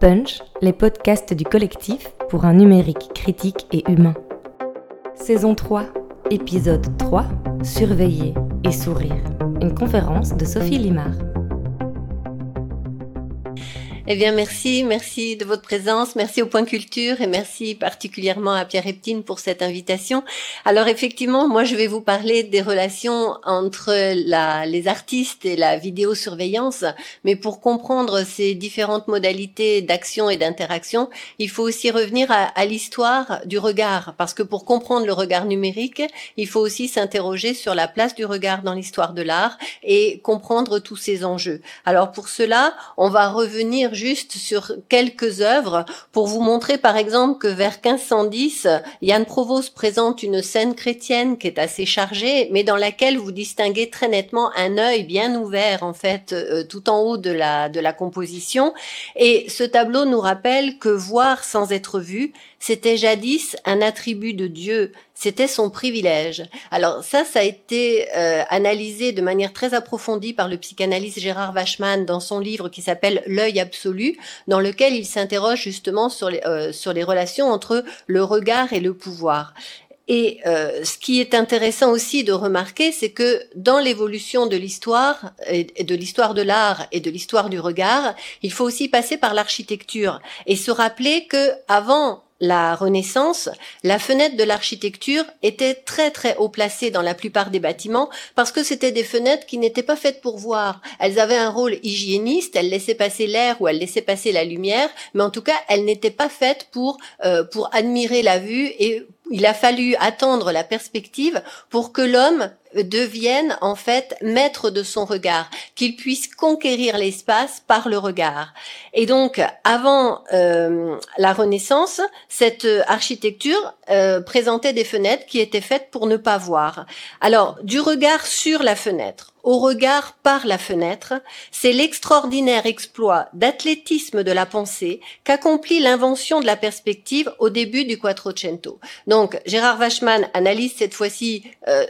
Punch, les podcasts du collectif pour un numérique critique et humain. Saison 3, épisode 3, Surveiller et sourire. Une conférence de Sophie Limard. Eh bien, merci, merci de votre présence, merci au Point Culture et merci particulièrement à Pierre Eptine pour cette invitation. Alors, effectivement, moi, je vais vous parler des relations entre la, les artistes et la vidéosurveillance, mais pour comprendre ces différentes modalités d'action et d'interaction, il faut aussi revenir à, à l'histoire du regard, parce que pour comprendre le regard numérique, il faut aussi s'interroger sur la place du regard dans l'histoire de l'art et comprendre tous ces enjeux. Alors, pour cela, on va revenir juste sur quelques œuvres pour vous montrer par exemple que vers 1510, Yann Provost présente une scène chrétienne qui est assez chargée, mais dans laquelle vous distinguez très nettement un œil bien ouvert en fait euh, tout en haut de la de la composition. Et ce tableau nous rappelle que voir sans être vu, c'était jadis un attribut de Dieu, c'était son privilège. Alors ça, ça a été euh, analysé de manière très approfondie par le psychanalyste Gérard Wachman dans son livre qui s'appelle L'œil absolu, dans lequel il s'interroge justement sur les, euh, sur les relations entre le regard et le pouvoir. Et euh, ce qui est intéressant aussi de remarquer, c'est que dans l'évolution de l'histoire, et de l'histoire de l'art et de l'histoire du regard, il faut aussi passer par l'architecture et se rappeler que avant la Renaissance, la fenêtre de l'architecture était très très haut placée dans la plupart des bâtiments parce que c'était des fenêtres qui n'étaient pas faites pour voir. Elles avaient un rôle hygiéniste, elles laissaient passer l'air ou elles laissaient passer la lumière, mais en tout cas elles n'étaient pas faites pour euh, pour admirer la vue et il a fallu attendre la perspective pour que l'homme devienne en fait maître de son regard, qu'il puisse conquérir l'espace par le regard. Et donc, avant euh, la Renaissance, cette architecture euh, présentait des fenêtres qui étaient faites pour ne pas voir. Alors, du regard sur la fenêtre au regard par la fenêtre, c'est l'extraordinaire exploit d'athlétisme de la pensée qu'accomplit l'invention de la perspective au début du Quattrocento. Donc, Gérard Wachman analyse cette fois-ci euh,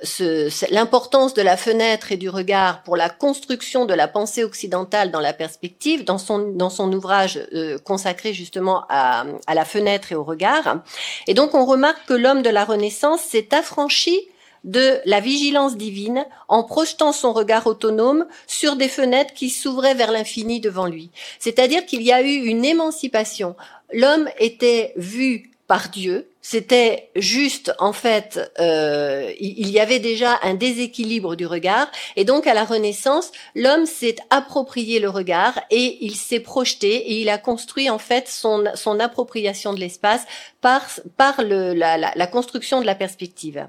l'importance de la fenêtre et du regard pour la construction de la pensée occidentale dans la perspective, dans son, dans son ouvrage euh, consacré justement à, à la fenêtre et au regard. Et donc, on remarque que l'homme de la Renaissance s'est affranchi de la vigilance divine en projetant son regard autonome sur des fenêtres qui s'ouvraient vers l'infini devant lui. C'est-à-dire qu'il y a eu une émancipation. L'homme était vu par Dieu. C'était juste, en fait, euh, il y avait déjà un déséquilibre du regard, et donc à la Renaissance, l'homme s'est approprié le regard et il s'est projeté et il a construit en fait son, son appropriation de l'espace par, par le, la, la, construction de la perspective.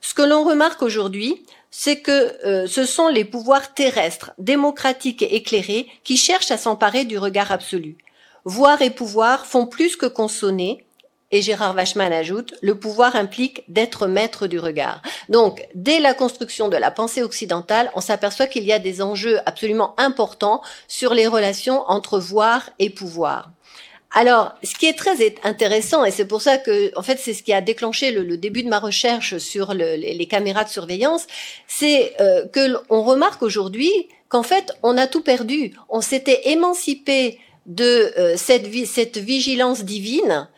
Ce que l'on remarque aujourd'hui, c'est que euh, ce sont les pouvoirs terrestres, démocratiques et éclairés qui cherchent à s'emparer du regard absolu. Voir et pouvoir font plus que consonner, et Gérard Wachman ajoute, le pouvoir implique d'être maître du regard. Donc, dès la construction de la pensée occidentale, on s'aperçoit qu'il y a des enjeux absolument importants sur les relations entre voir et pouvoir. Alors, ce qui est très intéressant, et c'est pour ça que, en fait, c'est ce qui a déclenché le, début de ma recherche sur le, les, caméras de surveillance, c'est euh, que remarque aujourd'hui qu'en fait, on a tout perdu. On s'était émancipé de euh, cette vigilance divine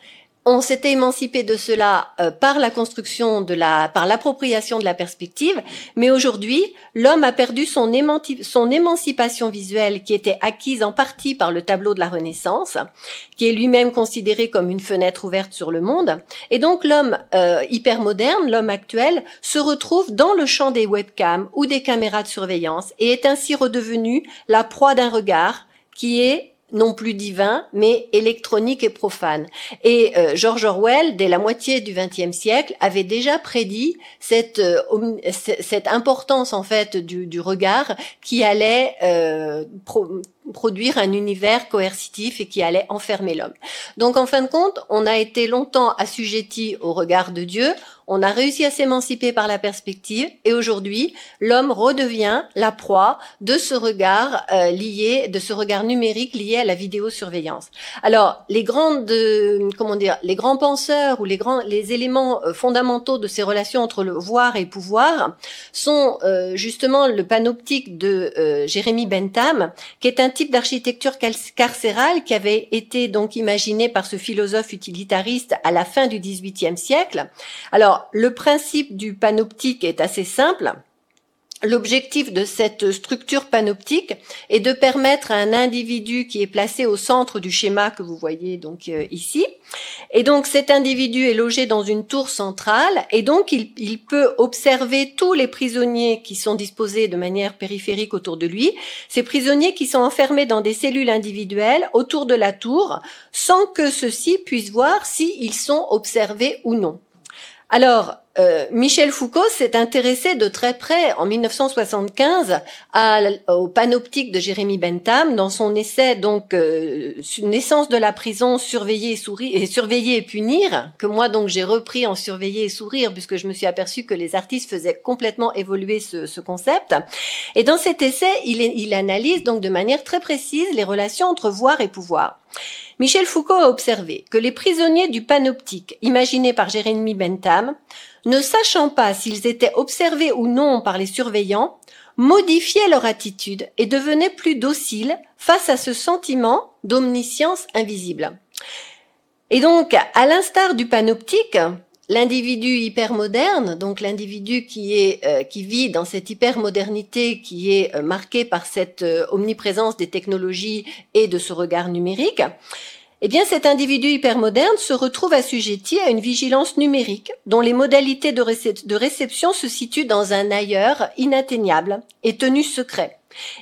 on s'était émancipé de cela euh, par la construction de la, par l'appropriation de la perspective, mais aujourd'hui, l'homme a perdu son, émancipation visuelle qui était acquise en partie par le tableau de la Renaissance, qui est lui-même considéré comme une fenêtre ouverte sur le monde. Et donc l'homme euh, hyper moderne, l'homme actuel, se retrouve dans le champ des webcams ou des caméras de surveillance et est ainsi redevenu la proie d'un regard qui est non plus divin, mais électronique et profane. Et euh, George Orwell, dès la moitié du XXe siècle, avait déjà prédit cette, euh, cette importance en fait du, du regard qui allait euh, produire un univers coercitif et qui allait enfermer l'homme. Donc en fin de compte, on a été longtemps assujetti au regard de Dieu, on a réussi à s'émanciper par la perspective et aujourd'hui, l'homme redevient la proie de ce regard euh, lié, de ce regard numérique lié à la vidéosurveillance. Alors, les grandes, euh, comment dire, les grands penseurs ou les grands, les éléments euh, fondamentaux de ces relations entre le voir et pouvoir sont justement le panoptique de Jérémy Bentham, qui est un type d'architecture carcérale qui avait été donc imaginé par ce philosophe utilitariste à la fin du XVIIIe siècle. Alors, le principe du panoptique est assez simple. L'objectif de cette structure panoptique est de permettre à un individu qui est placé au centre du schéma que vous voyez donc euh, ici, et donc cet individu est logé dans une tour centrale, et donc il, il, peut observer tous les prisonniers qui sont disposés de manière périphérique autour de lui, ces prisonniers qui sont enfermés dans des cellules individuelles autour de la tour, sans que ceux-ci puissent voir s'ils sont observés ou non. Alors, euh, Michel Foucault s'est intéressé de très près en 1975 à, au panoptique de Jérémy Bentham dans son essai donc euh, naissance de la prison surveiller et sourire et surveiller et punir que moi donc j'ai repris en surveiller et sourire puisque je me suis aperçu que les artistes faisaient complètement évoluer ce, ce concept et dans cet essai il, il analyse donc de manière très précise les relations entre voir et pouvoir. Michel Foucault a observé que les prisonniers du panoptique imaginés par Jérémy Bentham, ne sachant pas s'ils étaient observés ou non par les surveillants, modifiaient leur attitude et devenaient plus dociles face à ce sentiment d'omniscience invisible. Et donc, à l'instar du panoptique, l'individu hypermoderne, donc l'individu qui est euh, qui vit dans cette hypermodernité qui est euh, marquée par cette euh, omniprésence des technologies et de ce regard numérique, eh bien cet individu hypermoderne se retrouve assujetti à une vigilance numérique dont les modalités de, de réception se situent dans un ailleurs inatteignable et tenu secret.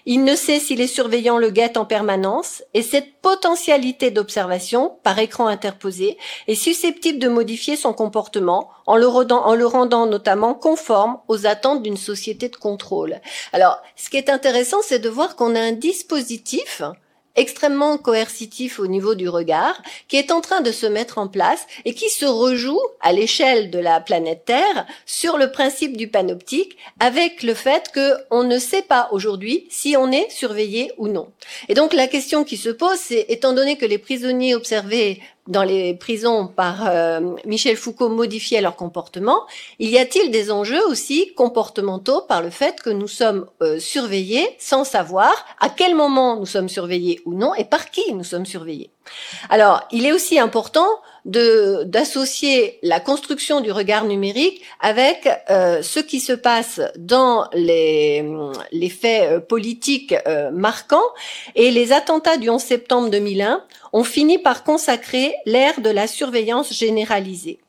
Il ne sait si les surveillants le guettent en permanence et cette potentialité d'observation par écran interposé est susceptible de modifier son comportement en le, rendant, notamment conforme aux attentes d'une société de contrôle. Alors, ce qui est intéressant, c'est de voir qu'on a un dispositif extrêmement coercitif au niveau du regard, qui est en train de se mettre en place et qui se rejoue à l'échelle de la planète Terre sur le principe du panoptique, avec le fait que on ne sait pas aujourd'hui si on est surveillé ou non. Et donc la question qui se pose, c'est étant donné que les prisonniers observés dans les prisons par euh, Michel Foucault modifiaient leur comportement, il y a-t-il des enjeux aussi comportementaux par le fait que nous sommes euh, surveillés sans savoir à quel moment nous sommes surveillés ou non et par qui nous sommes surveillés? Alors, il est aussi important de d'associer la construction du regard numérique avec euh, ce qui se passe dans les, les faits politiques marquants et les attentats du 11 septembre 2001 ont fini par consacrer l'ère de la surveillance généralisée.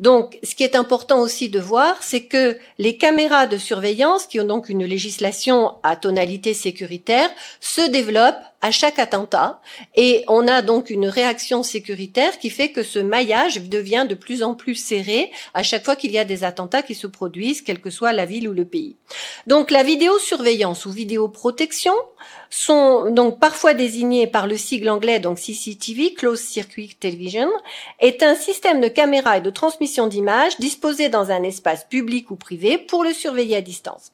Donc, ce qui est important aussi de voir, c'est que les caméras de surveillance, qui ont donc une législation à tonalité sécuritaire, se développent à chaque attentat et on a donc une réaction sécuritaire qui fait que ce maillage devient de plus en plus serré à chaque fois qu'il y a des attentats qui se produisent, quelle que soit la ville ou le pays. Donc la vidéosurveillance ou vidéoprotection sont donc parfois désignées par le sigle anglais donc CCTV, Closed Circuit Television, est un système de caméras et de transmission d'images disposé dans un espace public ou privé pour le surveiller à distance.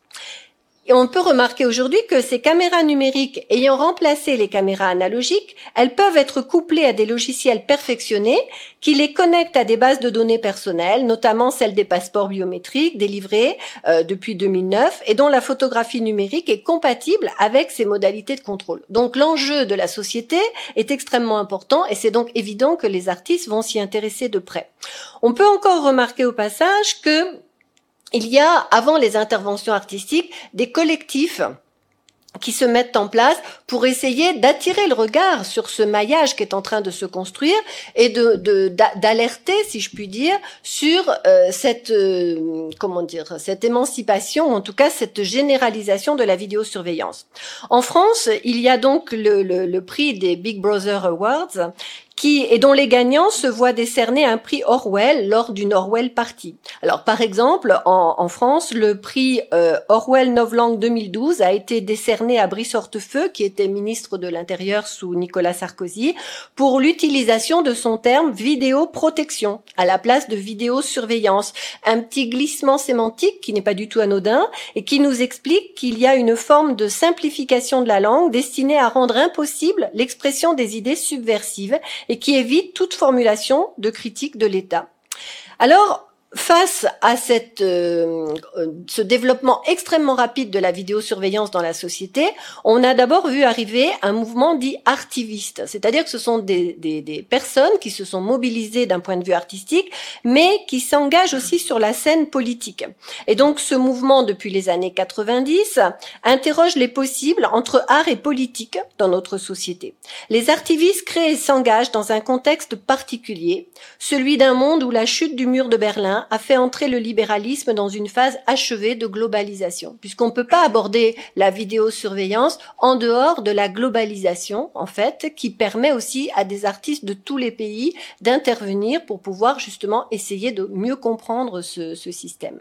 Et on peut remarquer aujourd'hui que ces caméras numériques ayant remplacé les caméras analogiques, elles peuvent être couplées à des logiciels perfectionnés qui les connectent à des bases de données personnelles, notamment celles des passeports biométriques délivrés euh, depuis 2009 et dont la photographie numérique est compatible avec ces modalités de contrôle. Donc l'enjeu de la société est extrêmement important et c'est donc évident que les artistes vont s'y intéresser de près. On peut encore remarquer au passage que il y a, avant les interventions artistiques, des collectifs qui se mettent en place pour essayer d'attirer le regard sur ce maillage qui est en train de se construire et d'alerter, si je puis dire, sur euh, cette euh, comment dire cette émancipation, en tout cas cette généralisation de la vidéosurveillance. En France, il y a donc le prix des Big Brother Awards qui et dont les gagnants se voient décerner un prix Orwell lors d'une Orwell Party. Alors par exemple, en, France, le prix euh, Orwell Novlangue 2012 a été décerné à Brice Hortefeux, qui était ministre de l'Intérieur sous Nicolas Sarkozy, pour l'utilisation de son terme vidéoprotection à la place de vidéosurveillance. Un petit glissement sémantique qui n'est pas du tout anodin et qui nous explique qu'il y a une forme de simplification de la langue destinée à rendre impossible l'expression des idées subversives et qui évite toute formulation de critique de l'État. Alors, Face à cette, euh, ce développement extrêmement rapide de la vidéosurveillance dans la société, on a d'abord vu arriver un mouvement dit artiviste, c'est-à-dire que ce sont des, des, des, personnes qui se sont mobilisées d'un point de vue artistique, mais qui s'engagent aussi sur la scène politique. Et donc ce mouvement, depuis les années 90, interroge les possibles entre art et politique dans notre société. Les artivistes créent et s'engagent dans un contexte particulier, celui d'un monde où la chute du mur de Berlin a fait entrer le libéralisme dans une phase achevée de globalisation, puisqu'on ne peut pas aborder la vidéosurveillance en dehors de la globalisation, en fait, qui permet aussi à des artistes de tous les pays d'intervenir pour pouvoir justement essayer de mieux comprendre ce, ce système.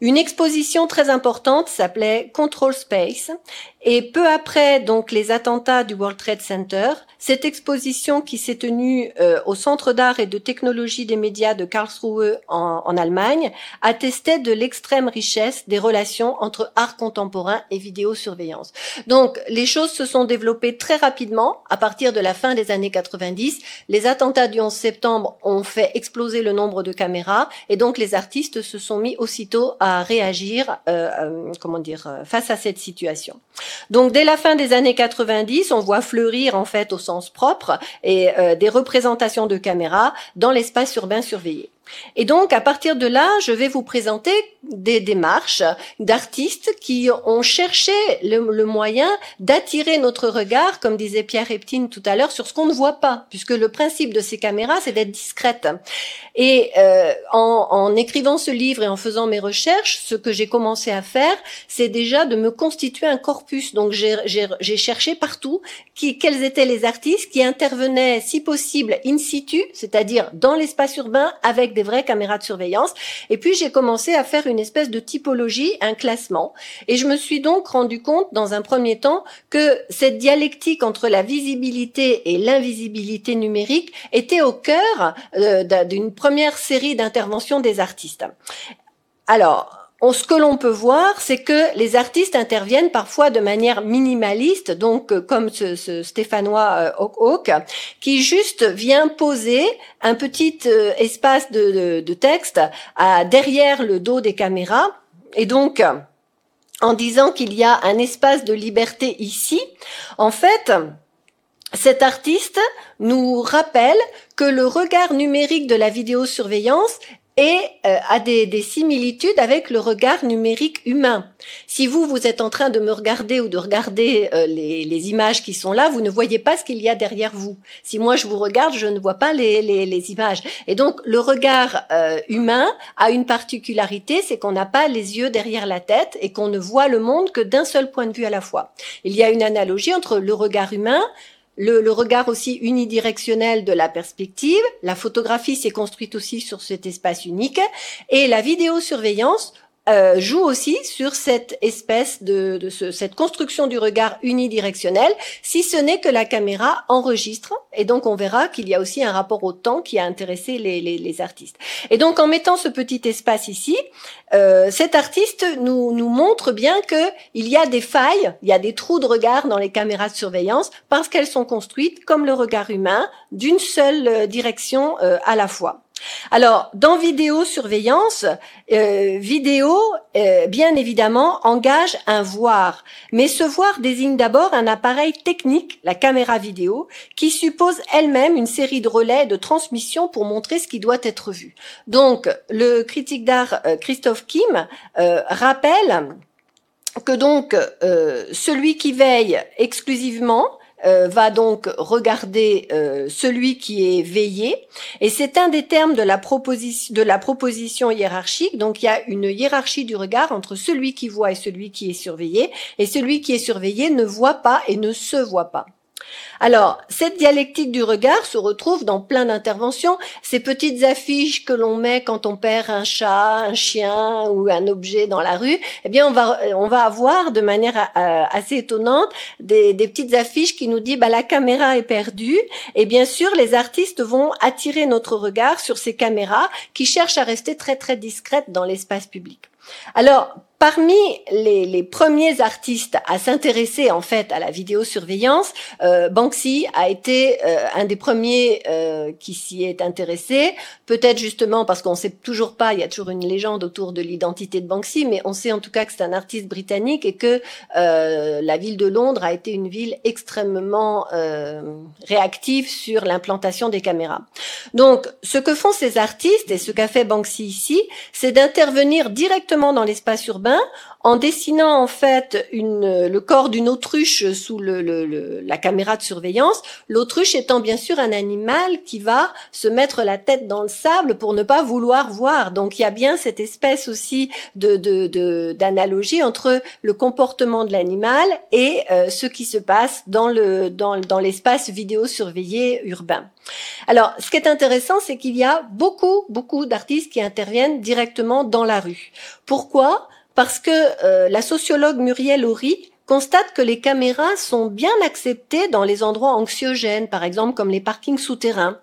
Une exposition très importante s'appelait Control Space et peu après donc les attentats du World Trade Center, cette exposition qui s'est tenue euh, au Centre d'art et de technologie des médias de Karlsruhe en, en Allemagne attestait de l'extrême richesse des relations entre art contemporain et vidéosurveillance. Donc les choses se sont développées très rapidement à partir de la fin des années 90. Les attentats du 11 septembre ont fait exploser le nombre de caméras et donc les artistes se sont mis aussitôt à réagir, euh, euh, comment dire, euh, face à cette situation. Donc dès la fin des années 90, on voit fleurir en fait au sens propre et des représentations de caméras dans l'espace urbain surveillé. Et donc, à partir de là, je vais vous présenter des démarches d'artistes qui ont cherché le, moyen d'attirer notre regard, comme disait Pierre Reptine tout à l'heure, sur ce qu'on ne voit pas, puisque le principe de ces caméras, c'est d'être discrète. Et euh, en, en, écrivant ce livre et en faisant mes recherches, ce que j'ai commencé à faire, c'est déjà de me constituer un corpus. Donc, j'ai cherché partout qui, quels étaient les artistes qui intervenaient, si possible, in situ, c'est-à-dire dans l'espace urbain, avec des vraies caméras de surveillance. Et puis j'ai commencé à faire une espèce de typologie, un classement. Et je me suis donc rendu compte, dans un premier temps, que cette dialectique entre la visibilité et l'invisibilité numérique était au cœur euh, d'une première série d'interventions des artistes. Alors, ce que l'on peut voir, c'est que les artistes interviennent parfois de manière minimaliste, donc euh, comme ce, ce Stéphanois euh, Hawk, qui juste vient poser un petit euh, espace de, de, texte à, derrière le dos des caméras, et donc en disant qu'il y a un espace de liberté ici, en fait, cet artiste nous rappelle que le regard numérique de la vidéosurveillance et euh, a des, des, similitudes avec le regard numérique humain. Si vous, vous êtes en train de me regarder ou de regarder euh, les, les, images qui sont là, vous ne voyez pas ce qu'il y a derrière vous. Si moi je vous regarde, je ne vois pas les, les, les images. Et donc le regard euh, humain a une particularité, c'est qu'on n'a pas les yeux derrière la tête et qu'on ne voit le monde que d'un seul point de vue à la fois. Il y a une analogie entre le regard humain, le, regard aussi unidirectionnel de la perspective. La photographie s'est construite aussi sur cet espace unique. Et la vidéosurveillance euh, joue aussi sur cette espèce de, de ce, cette construction du regard unidirectionnel, si ce n'est que la caméra enregistre. Et donc on verra qu'il y a aussi un rapport au temps qui a intéressé les, les, les artistes. Et donc en mettant ce petit espace ici, euh, cet artiste nous, nous montre bien que il y a des failles, il y a des trous de regard dans les caméras de surveillance parce qu'elles sont construites comme le regard humain d'une seule euh, direction euh, à la fois. Alors, dans vidéosurveillance, euh, vidéo, euh, bien évidemment, engage un voir. Mais ce voir désigne d'abord un appareil technique, la caméra vidéo, qui suppose elle-même une série de relais de transmission pour montrer ce qui doit être vu. Donc, le critique d'art euh, Christophe Kim euh, rappelle que donc celui qui veille exclusivement euh, va donc regarder euh, celui qui est veillé. Et c'est un des termes de la, proposition, de la proposition hiérarchique. Donc il y a une hiérarchie du regard entre celui qui voit et celui qui est surveillé. Et celui qui est surveillé ne voit pas et ne se voit pas. Alors, cette dialectique du regard se retrouve dans plein d'interventions. Ces petites affiches que l'on met quand on perd un chat, un chien ou un objet dans la rue, eh bien, on va, on va avoir de manière euh, assez étonnante des, des, petites affiches qui nous disent bah, la caméra est perdue. Et bien sûr, les artistes vont attirer notre regard sur ces caméras qui cherchent à rester très très discrètes dans l'espace public. Alors, Parmi les, les, premiers artistes à s'intéresser en fait à la vidéosurveillance, euh, Banksy a été euh, un des premiers euh, qui s'y est intéressé. Peut-être justement parce qu'on sait toujours pas, il y a toujours une légende autour de l'identité de Banksy, mais on sait en tout cas que c'est un artiste britannique et que euh, la ville de Londres a été une ville extrêmement euh, réactive sur l'implantation des caméras. Donc, ce que font ces artistes et ce qu'a fait Banksy ici, c'est d'intervenir directement dans l'espace urbain en dessinant en fait une, le corps d'une autruche sous le, la caméra de surveillance, l'autruche étant bien sûr un animal qui va se mettre la tête dans le sable pour ne pas vouloir voir. Donc il y a bien cette espèce aussi de, d'analogie entre le comportement de l'animal et euh, ce qui se passe dans le dans, dans l'espace vidéo surveillé urbain. Alors, ce qui est intéressant, c'est qu'il y a beaucoup, beaucoup d'artistes qui interviennent directement dans la rue. Pourquoi? Parce que euh, la sociologue Muriel Horry constate que les caméras sont bien acceptées dans les endroits anxiogènes, par exemple comme les parkings souterrains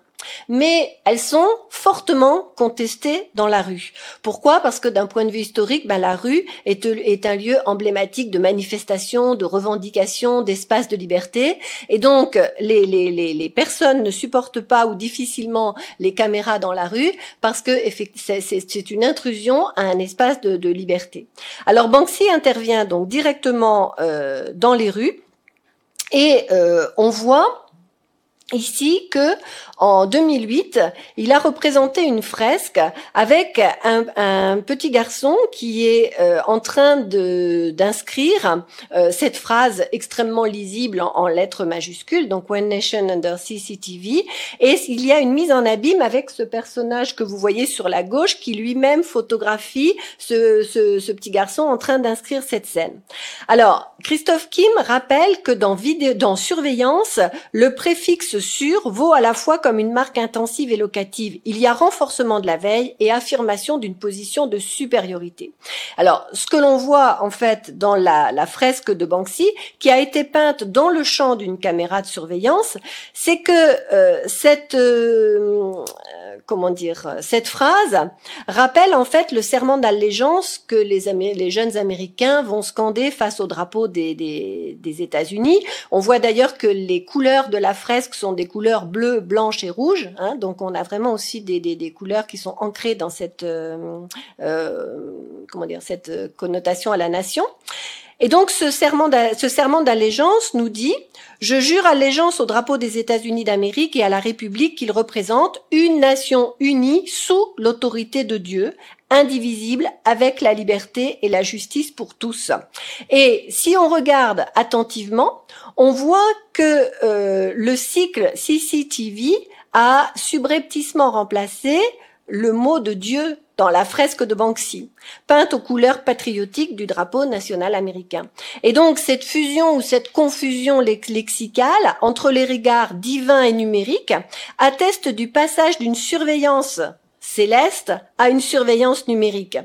mais elles sont fortement contestées dans la rue. Pourquoi? Parce que d'un point de vue historique, ben, la rue est, un lieu emblématique de manifestation, de revendication, d'espace de liberté, et donc les, les, les, les, personnes ne supportent pas ou difficilement les caméras dans la rue parce que c'est une intrusion à un espace de, de, liberté. Alors Banksy intervient donc directement euh, dans les rues et euh, on voit ici que en 2008, il a représenté une fresque avec un, petit garçon qui est euh, en train d'inscrire euh, cette phrase extrêmement lisible en, lettres majuscules, donc One Nation Under CCTV, et il y a une mise en abîme avec ce personnage que vous voyez sur la gauche qui lui-même photographie ce, petit garçon en train d'inscrire cette scène. Alors, Christophe Kim rappelle que dans surveillance, le préfixe sur vaut à la fois comme une marque intensive et locative. Il y a renforcement de la veille et affirmation d'une position de supériorité. Alors, ce que l'on voit en fait dans la, la, fresque de Banksy, qui a été peinte dans le champ d'une caméra de surveillance, c'est que euh, cette euh, comment dire cette phrase rappelle en fait le serment d'allégeance que les, jeunes Américains vont scander face au drapeau des, États-Unis. On voit d'ailleurs que les couleurs de la fresque sont des couleurs bleues, blanches et rouges. Hein, donc on a vraiment aussi des, des, des, couleurs qui sont ancrées dans cette euh, euh, comment dire cette connotation à la nation. Et donc ce serment ce serment d'allégeance nous dit je jure allégeance au drapeau des États-Unis d'Amérique et à la République qu'il représente, une nation unie sous l'autorité de Dieu, indivisible avec la liberté et la justice pour tous. Et si on regarde attentivement, on voit que euh, le cycle CCTV a subrepticement remplacé le mot de Dieu dans la fresque de Banksy, peinte aux couleurs patriotiques du drapeau national américain. Et donc cette fusion ou cette confusion lexicale entre les regards divins et numériques atteste du passage d'une surveillance céleste à une surveillance numérique.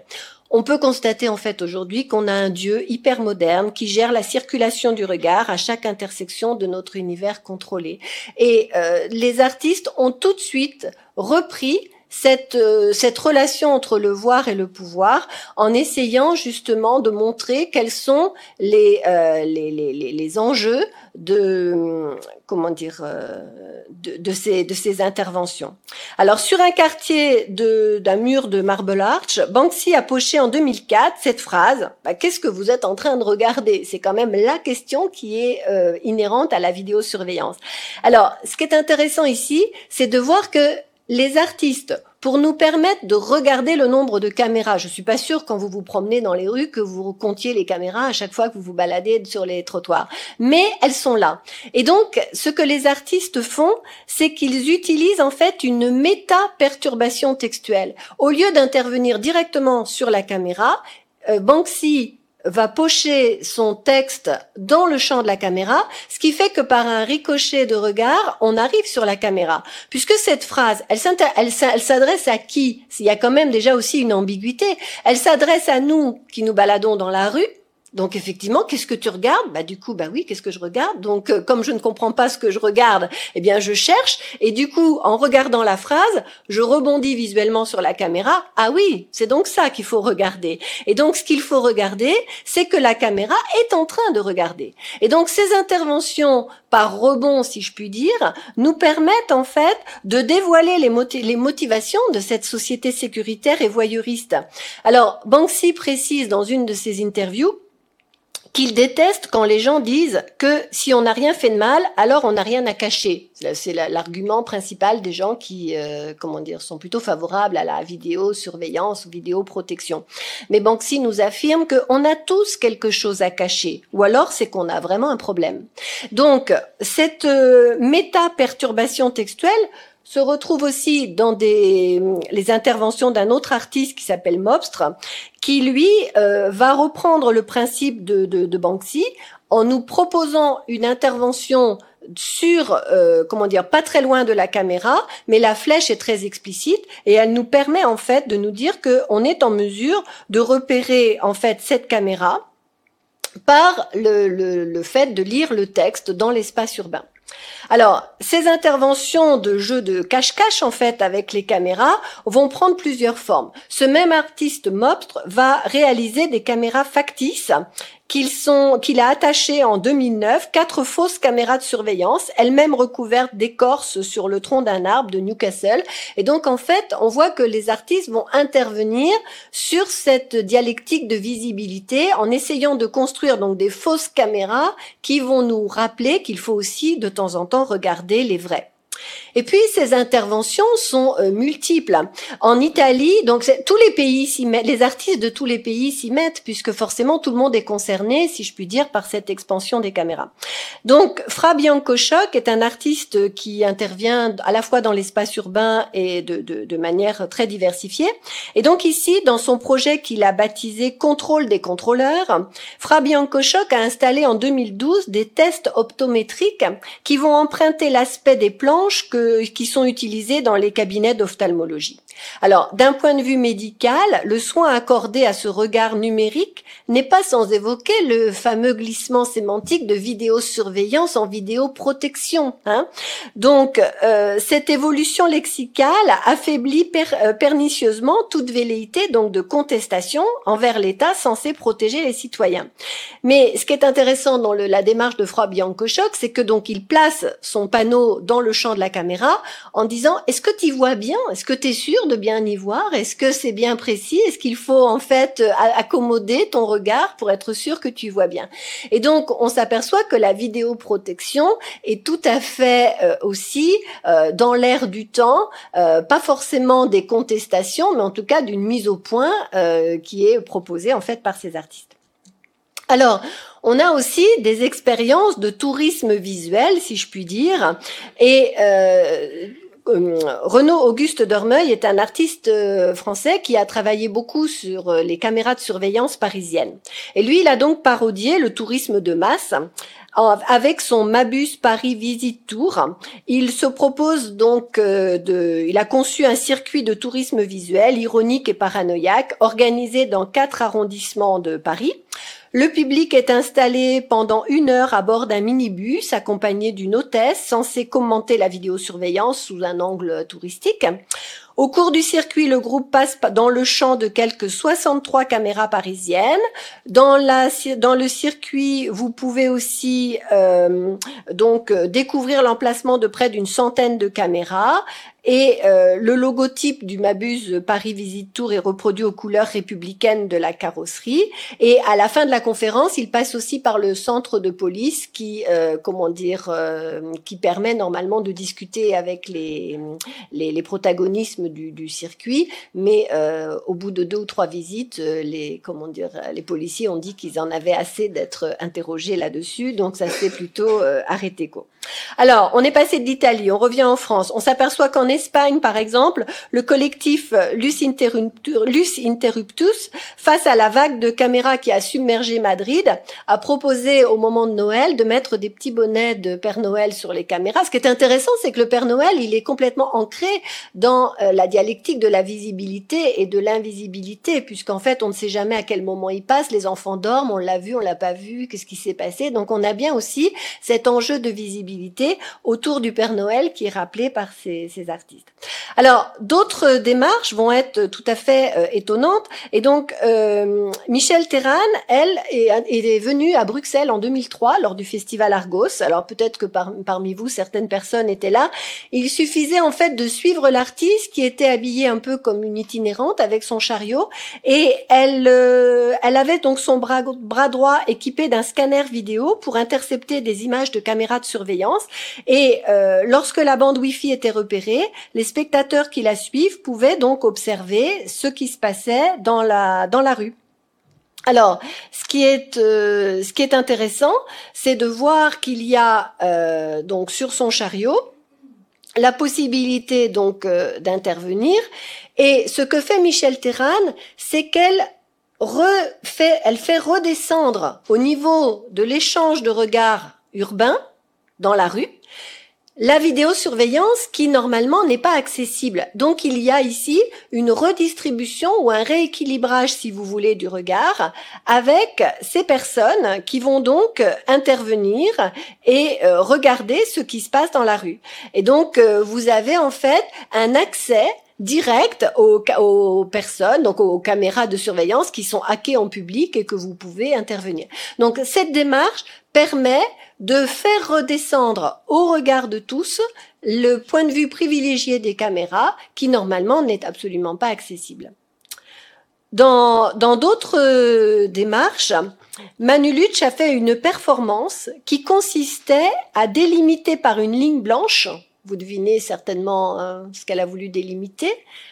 On peut constater en fait aujourd'hui qu'on a un Dieu hyper moderne qui gère la circulation du regard à chaque intersection de notre univers contrôlé. Et euh, les artistes ont tout de suite repris cette, euh, cette relation entre le voir et le pouvoir en essayant justement de montrer quels sont les, euh, les, les, les, enjeux de comment dire euh, de, de, ces, de ces interventions. Alors sur un quartier d'un mur de Marble Arch, Banksy a poché en 2004 cette phrase bah, Qu'est-ce que vous êtes en train de regarder? C'est quand même la question qui est inhérente à la vidéosurveillance. Alors ce qui est intéressant ici, c'est de voir que les artistes, pour nous permettre de regarder le nombre de caméras. Je suis pas sûre quand vous vous promenez dans les rues que vous comptiez les caméras à chaque fois que vous vous baladez sur les trottoirs. Mais elles sont là. Et donc, ce que les artistes font, c'est qu'ils utilisent en fait une méta-perturbation textuelle. Au lieu d'intervenir directement sur la caméra, euh, Banksy va pocher son texte dans le champ de la caméra, ce qui fait que par un ricochet de regard, on arrive sur la caméra. Puisque cette phrase, elle s'adresse à qui? Il y a quand même déjà aussi une ambiguïté. Elle s'adresse à nous qui nous baladons dans la rue, donc effectivement, qu'est-ce que tu regardes? Bah du coup, bah oui, qu'est-ce que je regarde? Donc euh, comme je ne comprends pas ce que je regarde, eh bien je cherche et du coup, en regardant la phrase, je rebondis visuellement sur la caméra. Ah oui, c'est donc ça qu'il faut regarder. Et donc ce qu'il faut regarder, c'est que la caméra est en train de regarder. Et donc ces interventions par rebond, si je puis dire, nous permettent en fait de dévoiler les, les motivations de cette société sécuritaire et voyeuriste. Alors Banksy précise dans une de ses interviews qu'il déteste quand les gens disent que si on n'a rien fait de mal, alors on n'a rien à cacher. C'est l'argument principal des gens qui, euh, comment dire, sont plutôt favorables à la vidéosurveillance ou vidéoprotection. Mais Banksy nous affirme qu'on a tous quelque chose à cacher, ou alors c'est qu'on a vraiment un problème. Donc cette euh, méta-perturbation textuelle se retrouve aussi dans des, les interventions d'un autre artiste qui s'appelle Mobstre, qui lui euh, va reprendre le principe de, de, de, Banksy en nous proposant une intervention sur, euh, comment dire, pas très loin de la caméra, mais la flèche est très explicite et elle nous permet en fait de nous dire qu'on est en mesure de repérer en fait cette caméra par le, le, le fait de lire le texte dans l'espace urbain. Alors, ces interventions de jeu de cache-cache, en fait, avec les caméras, vont prendre plusieurs formes. Ce même artiste Mobstre va réaliser des caméras factices qu'il a attaché en 2009 quatre fausses caméras de surveillance, elles-mêmes recouvertes d'écorce sur le tronc d'un arbre de Newcastle. Et donc, en fait, on voit que les artistes vont intervenir sur cette dialectique de visibilité en essayant de construire donc des fausses caméras qui vont nous rappeler qu'il faut aussi de temps en temps regarder les vrais. Et puis ces interventions sont euh, multiples. En Italie, donc tous les pays s'y mettent, les artistes de tous les pays s'y mettent puisque forcément tout le monde est concerné, si je puis dire, par cette expansion des caméras. Donc Fra Bianco Choc est un artiste qui intervient à la fois dans l'espace urbain et de, de, de, manière très diversifiée. Et donc ici, dans son projet qu'il a baptisé Contrôle des contrôleurs, Fra Bianco Choc a installé en 2012 des tests optométriques qui vont emprunter l'aspect des que qui sont utilisés dans les cabinets d'ophtalmologie. Alors, d'un point de vue médical, le soin accordé à ce regard numérique n'est pas sans évoquer le fameux glissement sémantique de vidéosurveillance en vidéoprotection. Hein Donc, euh, cette évolution lexicale affaiblit euh, pernicieusement toute velléité donc de contestation envers l'État censé protéger les citoyens. Mais ce qui est intéressant dans le, la démarche de Fra Biancochoc, c'est que donc il place son panneau dans le champ de la caméra en disant est-ce que tu vois bien? Est-ce que tu es sûr de bien y voir. Est-ce que c'est bien précis? Est-ce qu'il faut en fait euh, accommoder ton regard pour être sûr que tu vois bien? Et donc on s'aperçoit que la vidéoprotection est tout à fait euh, aussi euh, dans l'air du temps, pas forcément des contestations, mais en tout cas d'une mise au point qui est proposée en fait par ces artistes. Alors, on a aussi des expériences de tourisme visuel, si je puis dire, et euh, euh, Renaud Auguste Dormeuil est un artiste euh, français qui a travaillé beaucoup sur euh, les caméras de surveillance parisiennes. Et lui, il a donc parodié le tourisme de masse avec son Mabus Paris Visit Tour. Il se propose donc de, il a conçu un circuit de tourisme visuel ironique et paranoïaque organisé dans quatre arrondissements de Paris. Le public est installé pendant une heure à bord d'un minibus accompagné d'une hôtesse censée commenter la vidéosurveillance sous un angle touristique. Au cours du circuit, le groupe passe dans le champ de quelques 63 caméras parisiennes. Dans, le circuit, vous pouvez aussi euh, donc euh, découvrir l'emplacement de près d'une centaine de caméras. Et euh, le logotype du Mabuse Paris Visite Tour est reproduit aux couleurs républicaines de la carrosserie. Et à la fin de la conférence, il passe aussi par le centre de police qui, comment dire, qui permet normalement de discuter avec les, les, les protagonistes rythme du, circuit, mais euh, au bout de deux ou trois visites, euh, les comment dire, les policiers ont dit qu'ils en avaient assez d'être interrogés là-dessus, donc ça s'est plutôt arrêté quoi. Alors, on est passé de l'Italie, on revient en France. On s'aperçoit qu'en Espagne, par exemple, le collectif Lus, Interruptus, face à la vague de caméras qui a submergé Madrid, a proposé au moment de Noël de mettre des petits bonnets de Père Noël sur les caméras. Ce qui est intéressant, c'est que le Père Noël, il est complètement ancré dans euh, la dialectique de la visibilité et de l'invisibilité, puisqu'en fait, on ne sait jamais à quel moment il passe. Les enfants dorment, on l'a vu, on l'a pas vu, qu'est-ce qui s'est passé? Donc, on a bien aussi cet enjeu de visibilité autour du Père Noël qui est rappelé par ces, Alors, d'autres démarches vont être tout à fait euh, étonnantes. Et donc, euh, Michel Terran, elle, est, est, venue à Bruxelles en 2003 lors du festival Argos. Alors, peut-être que parmi vous, certaines personnes étaient là. Il suffisait en fait de suivre l'artiste qui était habillée un peu comme une itinérante avec son chariot. Et elle, euh, elle avait donc son bras, bras droit équipé d'un scanner vidéo pour intercepter des images de caméras de surveillance et euh, lorsque la bande Wi-Fi était repérée, les spectateurs qui la suivent pouvaient donc observer ce qui se passait dans la dans la rue. Alors, ce qui est euh, ce qui est intéressant, c'est de voir qu'il y a euh, donc sur son chariot la possibilité donc d'intervenir. Et ce que fait Michel Terran, c'est qu'elle refait, elle fait redescendre au niveau de l'échange de regards urbains dans la rue, la vidéosurveillance qui normalement n'est pas accessible. Donc il y a ici une redistribution ou un rééquilibrage, si vous voulez, du regard avec ces personnes qui vont donc intervenir et euh, regarder ce qui se passe dans la rue. Et donc euh, vous avez en fait un accès direct aux, aux, personnes, donc aux caméras de surveillance qui sont hackées en public et que vous pouvez intervenir. Donc cette démarche permet de faire redescendre au regard de tous le point de vue privilégié des caméras qui normalement n'est absolument pas accessible. Dans d'autres euh, démarches, Manu a fait une performance qui consistait à délimiter par une ligne blanche, vous devinez certainement euh, ce qu'elle a voulu délimiter,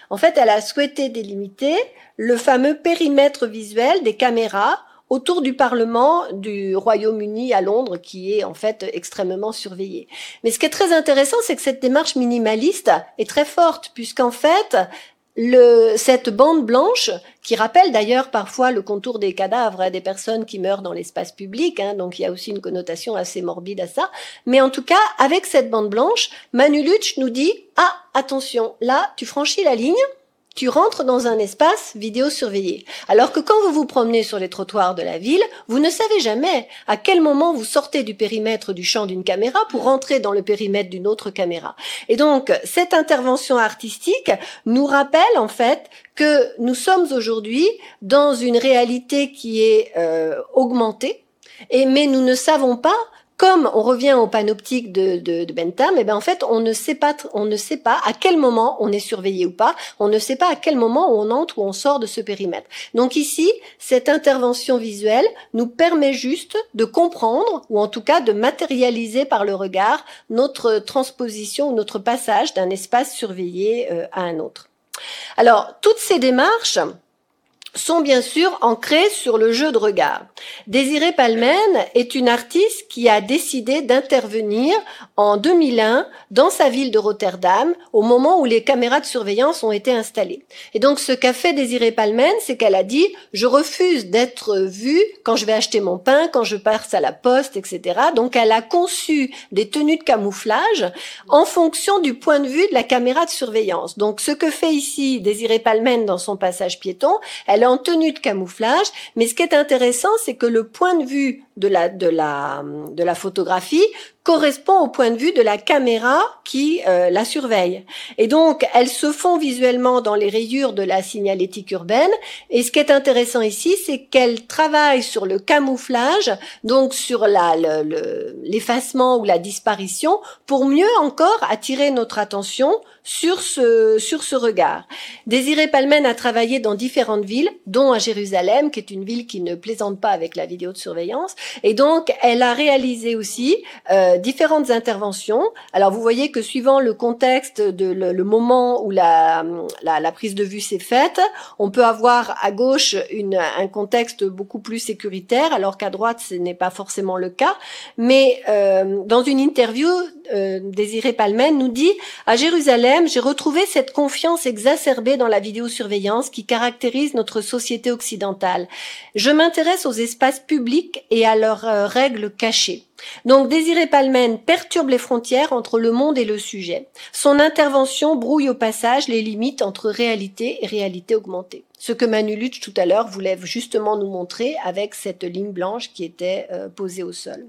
en fait elle a souhaité délimiter le fameux périmètre visuel des caméras autour du Parlement du Royaume-Uni à Londres, qui est en fait extrêmement surveillé. Mais ce qui est très intéressant, c'est que cette démarche minimaliste est très forte, puisqu'en fait, le, cette bande blanche, qui rappelle d'ailleurs parfois le contour des cadavres hein, des personnes qui meurent dans l'espace public, hein, donc il y a aussi une connotation assez morbide à ça, mais en tout cas, avec cette bande blanche, Manu Luch nous dit, ah, attention, là, tu franchis la ligne, tu rentres dans un espace vidéo surveillé. Alors que quand vous vous promenez sur les trottoirs de la ville, vous ne savez jamais à quel moment vous sortez du périmètre du champ d'une caméra pour rentrer dans le périmètre d'une autre caméra. Et donc, cette intervention artistique nous rappelle en fait que nous sommes aujourd'hui dans une réalité qui est euh, augmentée, et mais nous ne savons pas comme on revient au panoptique de, Bentham, et eh ben en fait on ne sait pas, on ne sait pas à quel moment on est surveillé ou pas, on ne sait pas à quel moment on entre ou on sort de ce périmètre. Donc ici, cette intervention visuelle nous permet juste de comprendre ou en tout cas de matérialiser par le regard notre transposition ou notre passage d'un espace surveillé euh, à un autre. Alors toutes ces démarches sont bien sûr ancrés sur le jeu de regard. Désirée Palmen est une artiste qui a décidé d'intervenir en 2001 dans sa ville de Rotterdam au moment où les caméras de surveillance ont été installées. Et donc ce qu'a fait Désirée Palmen, c'est qu'elle a dit je refuse d'être vue quand je vais acheter mon pain, quand je passe à la poste, etc. Donc elle a conçu des tenues de camouflage en fonction du point de vue de la caméra de surveillance. Donc ce que fait ici Désirée Palmen dans son passage piéton, elle en tenue de camouflage, mais ce qui est intéressant, c'est que le point de vue de la, de la, de la photographie correspond au point de vue de la caméra qui euh, la surveille. Et donc, elles se font visuellement dans les rayures de la signalétique urbaine. Et ce qui est intéressant ici, c'est qu'elles travaillent sur le camouflage, donc sur l'effacement ou la disparition, pour mieux encore attirer notre attention sur ce, sur ce regard. Désiré Palmen a travaillé dans différentes villes, dont à Jérusalem, qui est une ville qui ne plaisante pas avec la vidéo de surveillance. Et donc, elle a réalisé aussi euh, différentes interventions. Alors, vous voyez que suivant le contexte de le, moment où la, la, la, prise de vue s'est faite, on peut avoir à gauche une, un contexte beaucoup plus sécuritaire, alors qu'à droite, ce n'est pas forcément le cas. Mais euh, dans une interview, euh, Désiré Palmen nous dit à Jérusalem, j'ai retrouvé cette confiance exacerbée dans la vidéosurveillance qui caractérise notre société occidentale. Je m'intéresse aux espaces publics et à leurs euh, règles cachées. Donc Désiré Palmen perturbe les frontières entre le monde et le sujet. Son intervention brouille au passage les limites entre réalité et réalité augmentée. Ce que Manu Lutsch tout à l'heure voulait justement nous montrer avec cette ligne blanche qui était euh, posée au sol.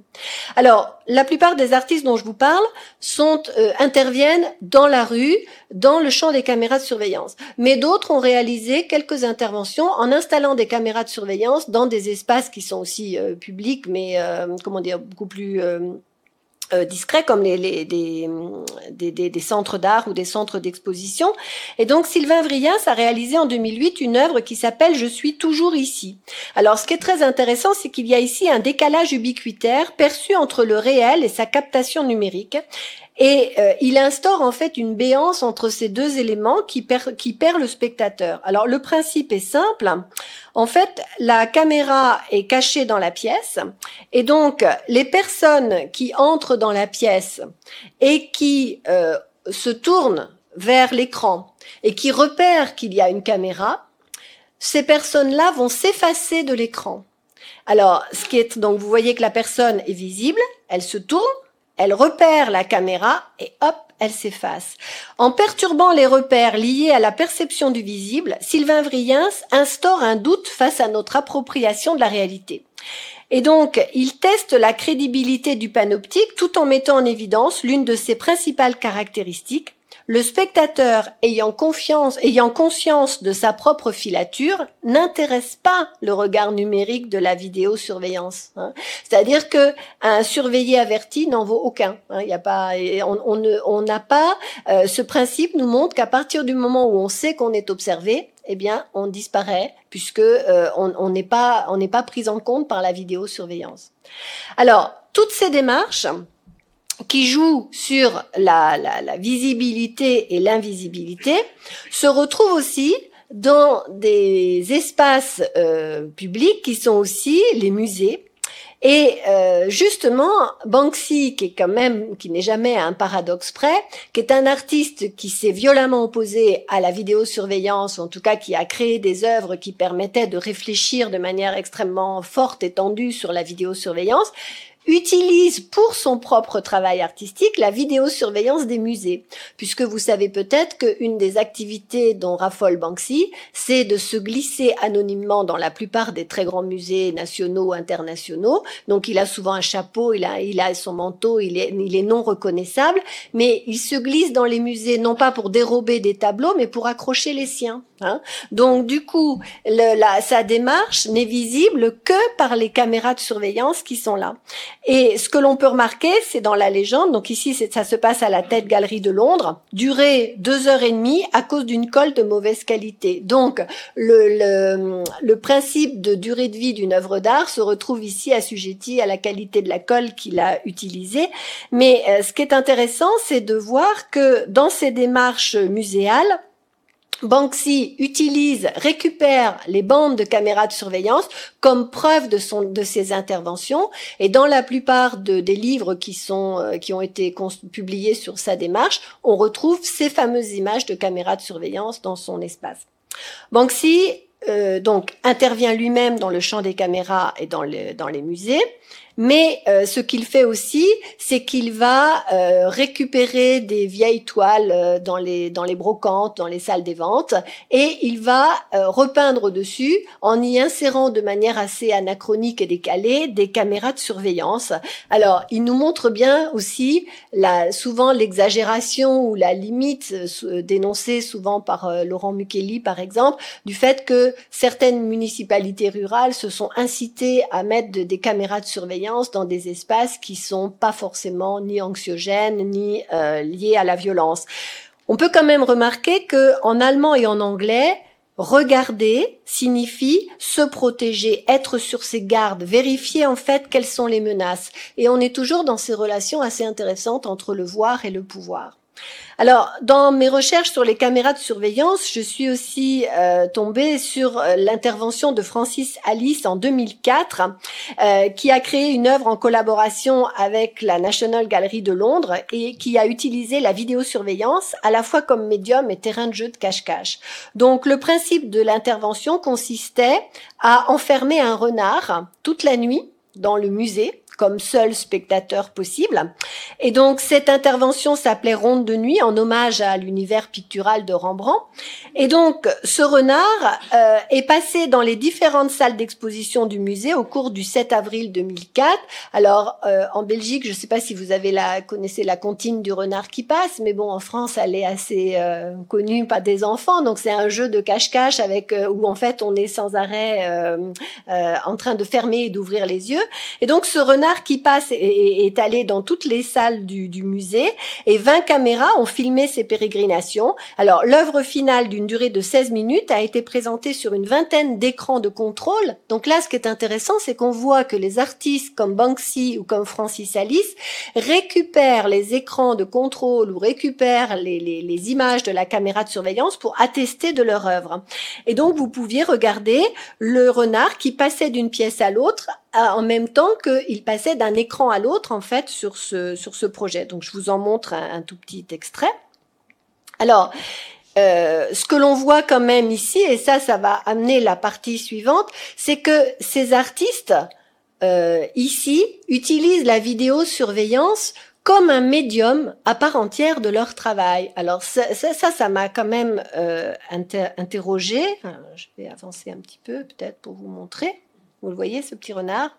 Alors, la plupart des artistes dont je vous parle sont euh, interviennent dans la rue, dans le champ des caméras de surveillance. Mais d'autres ont réalisé quelques interventions en installant des caméras de surveillance dans des espaces qui sont aussi euh, publics, mais comment dire beaucoup plus euh, discrets comme les, des, des, centres d'art ou des centres d'exposition. Et donc Sylvain Vrias a réalisé en 2008 une œuvre qui s'appelle Je suis toujours ici. Alors ce qui est très intéressant, c'est qu'il y a ici un décalage ubiquitaire perçu entre le réel et sa captation numérique. Et euh, il instaure en fait une béance entre ces deux éléments qui, perd, qui perd le spectateur. Alors le principe est simple. En fait, la caméra est cachée dans la pièce et donc les personnes qui entrent dans la pièce et qui euh, se tournent vers l'écran et qui repèrent qu'il y a une caméra, ces personnes-là vont s'effacer de l'écran. Alors, ce qui est donc vous voyez que la personne est visible, elle se tourne, elle repère la caméra et hop, elle s'efface. En perturbant les repères liés à la perception du visible, Sylvain Vriens instaure un doute face à notre appropriation de la réalité. Et donc, il teste la crédibilité du panoptique tout en mettant en évidence l'une de ses principales caractéristiques, le spectateur ayant confiance, ayant conscience de sa propre filature, n'intéresse pas le regard numérique de la vidéosurveillance. Hein. C'est-à-dire que un surveillé averti n'en vaut aucun. Hein. Il y a pas, on n'a pas euh, ce principe nous montre qu'à partir du moment où on sait qu'on est observé, eh bien, on disparaît puisque euh, on n'est pas on n'est pas pris en compte par la vidéosurveillance. Alors, toutes ces démarches qui joue sur la, la, la visibilité et l'invisibilité, se retrouve aussi dans des espaces euh, publics qui sont aussi les musées. Et euh, justement, Banksy, qui est quand même, qui n'est jamais un paradoxe près, qui est un artiste qui s'est violemment opposé à la vidéosurveillance, en tout cas qui a créé des œuvres qui permettaient de réfléchir de manière extrêmement forte et tendue sur la vidéosurveillance, utilise pour son propre travail artistique la vidéosurveillance des musées, puisque vous savez peut-être qu'une des activités dont raffole Banksy, c'est de se glisser anonymement dans la plupart des très grands musées nationaux ou internationaux. Donc il a souvent un chapeau, il a, il a son manteau, il est, il est non reconnaissable, mais il se glisse dans les musées non pas pour dérober des tableaux, mais pour accrocher les siens. Hein. Donc du coup, le, la, sa démarche n'est visible que par les caméras de surveillance qui sont là. Et ce que l'on peut remarquer, c'est dans la légende, donc ici ça se passe à la tête galerie de Londres, durée deux heures et demie à cause d'une colle de mauvaise qualité. Donc le, le, le principe de durée de vie d'une œuvre d'art se retrouve ici assujetti à la qualité de la colle qu'il a utilisée. Mais euh, ce qui est intéressant, c'est de voir que dans ces démarches muséales, Banksy utilise, récupère les bandes de caméras de surveillance comme preuve de, son, de ses interventions. Et dans la plupart de, des livres qui, sont, euh, qui ont été publiés sur sa démarche, on retrouve ces fameuses images de caméras de surveillance dans son espace. Banksy euh, donc intervient lui-même dans le champ des caméras et dans, dans les musées. Mais euh, ce qu'il fait aussi, c'est qu'il va euh, récupérer des vieilles toiles euh, dans les dans les brocantes, dans les salles des ventes, et il va repeindre dessus en y insérant de manière assez anachronique et décalée des caméras de surveillance. Alors, il nous montre bien aussi la, souvent l'exagération ou la limite dénoncée souvent par Laurent Mukeli, par exemple, du fait que certaines municipalités rurales se sont incitées à mettre des caméras de surveillance dans des espaces qui sont pas forcément ni anxiogènes ni euh, liés à la violence. On peut quand même remarquer que en allemand et en anglais, Regarder signifie se protéger, être sur ses gardes, vérifier en fait quelles sont les menaces. Et on est toujours dans ces relations assez intéressantes entre le voir et le pouvoir. Alors, dans mes recherches sur les caméras de surveillance, je suis aussi euh, tombée sur euh, l'intervention de Francis Alice en 2004, euh, qui a créé une œuvre en collaboration avec la National Gallery de Londres et qui a utilisé la vidéosurveillance à la fois comme médium et terrain de jeu de cache-cache. Donc, le principe de l'intervention consistait à enfermer un renard toute la nuit dans le musée comme seul spectateur possible. Et donc cette intervention s'appelait Ronde de nuit en hommage à l'univers pictural de Rembrandt. Et donc ce renard euh, est passé dans les différentes salles d'exposition du musée au cours du 7 avril 2004. Alors euh, en Belgique, je ne sais pas si vous avez la connaissez la comptine du renard qui passe, mais bon en France elle est assez euh, connue pas des enfants, donc c'est un jeu de cache-cache avec où en fait on est sans arrêt en train de fermer et d'ouvrir les yeux. Et donc ce renard qui passe est, allé dans toutes les salles du, musée et 20 caméras ont filmé ces pérégrinations. Alors, l'œuvre finale d'une durée de 16 minutes a été présentée sur une vingtaine d'écrans de contrôle. Donc là, ce qui est intéressant, c'est qu'on voit que les artistes comme Banksy ou comme Francis Alice récupèrent les écrans de contrôle ou récupèrent les, les images de la caméra de surveillance pour attester de leur œuvre. Et donc, vous pouviez regarder le renard qui passait d'une pièce à l'autre en même temps qu'il passait d'un écran à l'autre en fait sur ce sur ce projet. Donc je vous en montre un, tout petit extrait. Alors euh, ce que l'on voit quand même ici, et ça, ça va amener la partie suivante, c'est que ces artistes euh, ici utilisent la vidéosurveillance comme un médium à part entière de leur travail. Alors ça, ça, ça m'a quand même euh, interrogé. Je vais avancer un petit peu peut-être pour vous montrer. Vous le voyez, ce petit renard?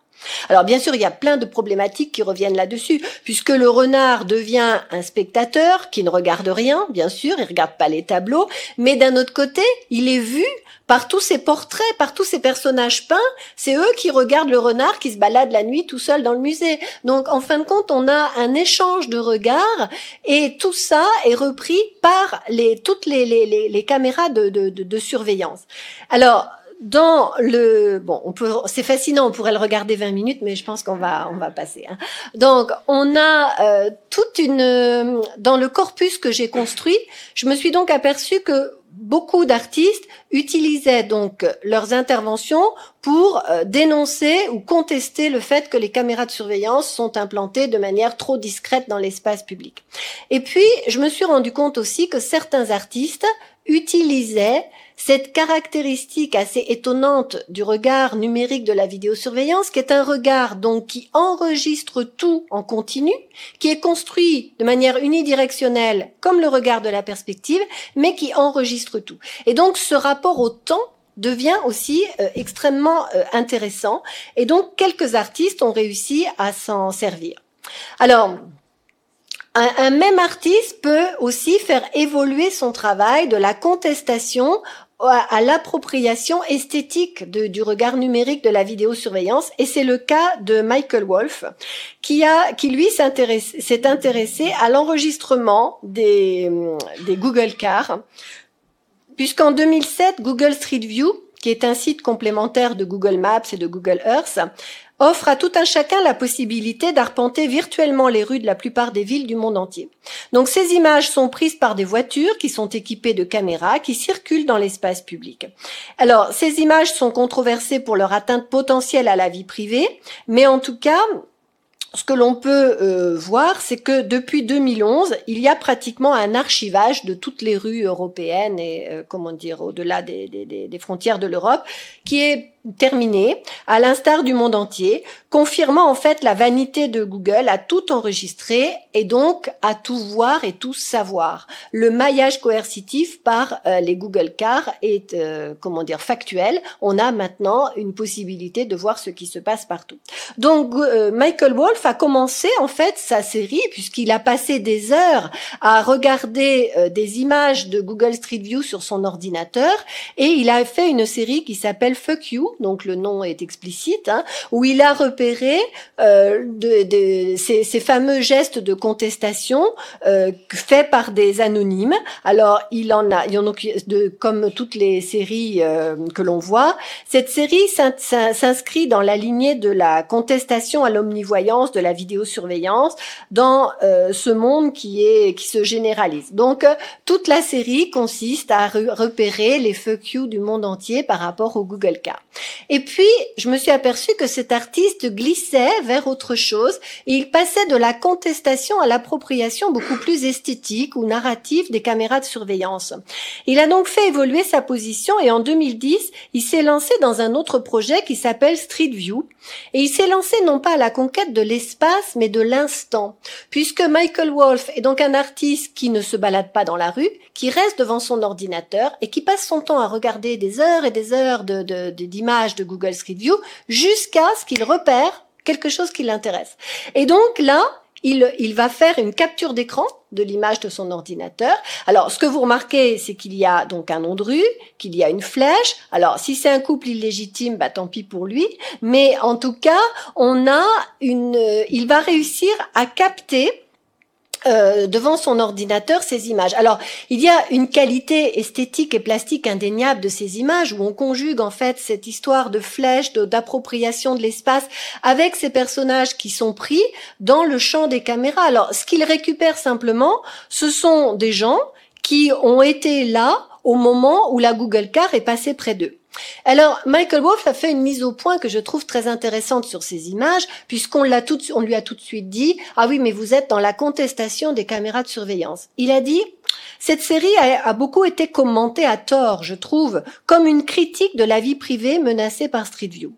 Alors bien sûr, il y a plein de problématiques qui reviennent là-dessus, puisque le renard devient un spectateur qui ne regarde rien, bien sûr, il regarde pas les tableaux, mais d'un autre côté, il est vu par tous ces portraits, par tous ces personnages peints, c'est eux qui regardent le renard qui se balade la nuit tout seul dans le musée. Donc en fin de compte, on a un échange de regards et tout ça est repris par les, toutes les, les, les, caméras de, de, de surveillance. Alors, dans le bon, on peut, c'est fascinant, on pourrait le regarder 20 minutes, mais je pense qu'on va, on va passer. Hein. Donc, on a euh, toute une dans le corpus que j'ai construit. Je me suis donc aperçu que beaucoup d'artistes utilisaient donc leurs interventions pour euh, dénoncer ou contester le fait que les caméras de surveillance sont implantées de manière trop discrète dans l'espace public. Et puis, je me suis rendu compte aussi que certains artistes utilisaient cette caractéristique assez étonnante du regard numérique de la vidéosurveillance, qui est un regard donc qui enregistre tout en continu, qui est construit de manière unidirectionnelle comme le regard de la perspective, mais qui enregistre tout. Et donc ce rapport au temps devient aussi euh, extrêmement euh, intéressant. Et donc quelques artistes ont réussi à s'en servir. Alors, un, même artiste peut aussi faire évoluer son travail de la contestation à, l'appropriation esthétique du regard numérique de la vidéosurveillance. Et c'est le cas de Michael Wolff qui a qui lui s'est intéressé à l'enregistrement des, des Google Cars. Puisqu'en 2007 Google Street View qui est un site complémentaire de Google Maps et de Google Earth offre à tout un chacun la possibilité d'arpenter virtuellement les rues de la plupart des villes du monde entier. Donc ces images sont prises par des voitures qui sont équipées de caméras qui circulent dans l'espace public. Alors ces images sont controversées pour leur atteinte potentielle à la vie privée, mais en tout cas, ce que l'on peut euh, voir, c'est que depuis 2011, il y a pratiquement un archivage de toutes les rues européennes et, euh, comment dire, au-delà des, des, des, frontières de l'Europe, qui est terminé, à l'instar du monde entier, confirmant en fait la vanité de Google à tout enregistrer et donc à tout voir et tout savoir. Le maillage coercitif par euh, les Google Cars est, euh, comment dire, factuel. On a maintenant une possibilité de voir ce qui se passe partout. Donc euh, Michael Wolff a commencé en fait sa série puisqu'il a passé des heures à regarder des images de Google Street View sur son ordinateur et il a fait une série qui s'appelle Fuck You donc le nom est explicite, hein, où il a repéré euh, de, de, ces, ces, fameux gestes de contestation euh, faits par des anonymes. Alors il en a, il y en a de, comme toutes les séries euh, que l'on voit, cette série s'inscrit dans la lignée de la contestation à l'omnivoyance, de la vidéosurveillance, dans euh, ce monde qui est qui se généralise. Donc toute la série consiste à repérer les fuck you du monde entier par rapport au Google Car. Et puis, je me suis aperçu que cet artiste glissait vers autre chose et il passait de la contestation à l'appropriation beaucoup plus esthétique ou narrative des caméras de surveillance. Il a donc fait évoluer sa position et en 2010, il s'est lancé dans un autre projet qui s'appelle Street View et il s'est lancé non pas à la conquête de l'espace mais de l'instant puisque Michael Wolff est donc un artiste qui ne se balade pas dans la rue, qui reste devant son ordinateur et qui passe son temps à regarder des heures et des heures de, d'images de, Google Street View jusqu'à ce qu'il repère quelque chose qui l'intéresse. Et donc là, il, il, va faire une capture d'écran de l'image de son ordinateur. Alors, ce que vous remarquez, c'est qu'il y a donc un nom de rue, qu'il y a une flèche. Alors, si c'est un couple illégitime, bah tant pis pour lui. Mais en tout cas, on a une, il va réussir à capter euh, devant son ordinateur ces images. Alors, il y a une qualité esthétique et plastique indéniable de ces images où on conjugue en fait cette histoire de flèche, d'appropriation de, l'espace avec ces personnages qui sont pris dans le champ des caméras. Alors, ce qu'ils récupèrent simplement, ce sont des gens qui ont été là au moment où la Google Car est passée près d'eux. Alors, Michael Wolff a fait une mise au point que je trouve très intéressante sur ces images, puisqu'on lui a tout de suite dit, ah oui, mais vous êtes dans la contestation des caméras de surveillance. Il a dit, cette série a beaucoup été commentée à tort, je trouve, comme une critique de la vie privée menacée par Street View.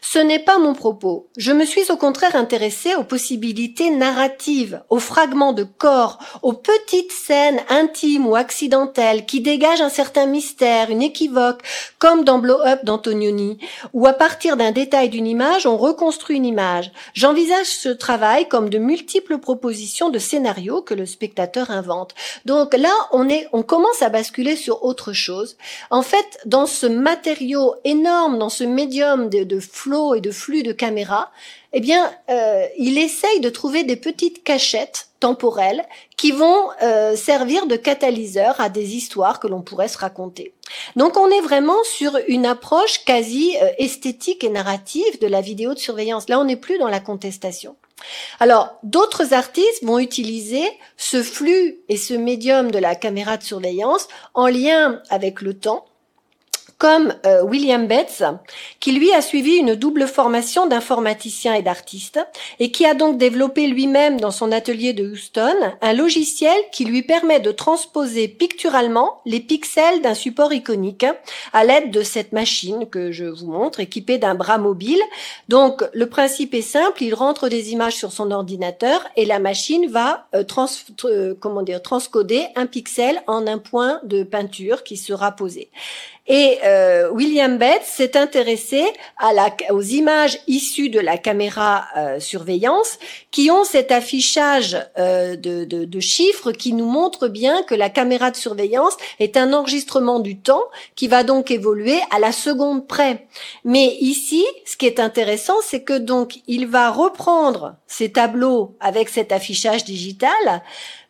Ce n'est pas mon propos. Je me suis au contraire intéressée aux possibilités narratives, aux fragments de corps, aux petites scènes intimes ou accidentelles qui dégagent un certain mystère, une équivoque, comme dans Blow Up d'Antonioni, où à partir d'un détail d'une image, on reconstruit une image. J'envisage ce travail comme de multiples propositions de scénarios que le spectateur invente. Donc là, on est, on commence à basculer sur autre chose. En fait, dans ce matériau énorme, dans ce médium de, de flot et de flux de caméras, eh bien, euh, il essaye de trouver des petites cachettes temporelles qui vont euh, servir de catalyseur à des histoires que l'on pourrait se raconter. Donc, on est vraiment sur une approche quasi euh, esthétique et narrative de la vidéo de surveillance. Là, on n'est plus dans la contestation. Alors, d'autres artistes vont utiliser ce flux et ce médium de la caméra de surveillance en lien avec le temps comme euh, William Betts, qui lui a suivi une double formation d'informaticien et d'artiste, et qui a donc développé lui-même dans son atelier de Houston un logiciel qui lui permet de transposer picturalement les pixels d'un support iconique à l'aide de cette machine que je vous montre, équipée d'un bras mobile. Donc le principe est simple, il rentre des images sur son ordinateur et la machine va euh, trans, euh, comment dire, transcoder un pixel en un point de peinture qui sera posé. Et euh, William Betts s'est intéressé à la, aux images issues de la caméra euh, surveillance qui ont cet affichage euh, de, de, de, chiffres qui nous montre bien que la caméra de surveillance est un enregistrement du temps qui va donc évoluer à la seconde près. Mais ici, ce qui est intéressant, c'est que donc il va reprendre ces tableaux avec cet affichage digital,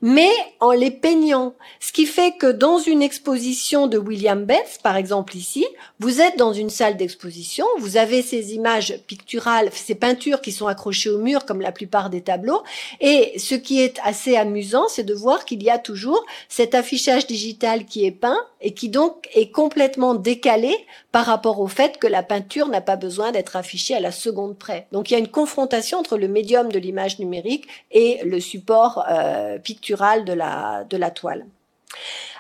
mais en les peignant. Ce qui fait que dans une exposition de William Betts, par exemple ici, vous êtes dans une salle d'exposition, vous avez ces images picturales, ces peintures qui sont accrochées au mur comme la plupart des tableaux, et ce qui est assez amusant, c'est de voir qu'il y a toujours cet affichage digital qui est peint et qui donc est complètement décalé par rapport au fait que la peinture n'a pas besoin d'être affichée à la seconde près. Donc il y a une confrontation entre le médium de l'image numérique et le support euh, pictural de la, de la toile.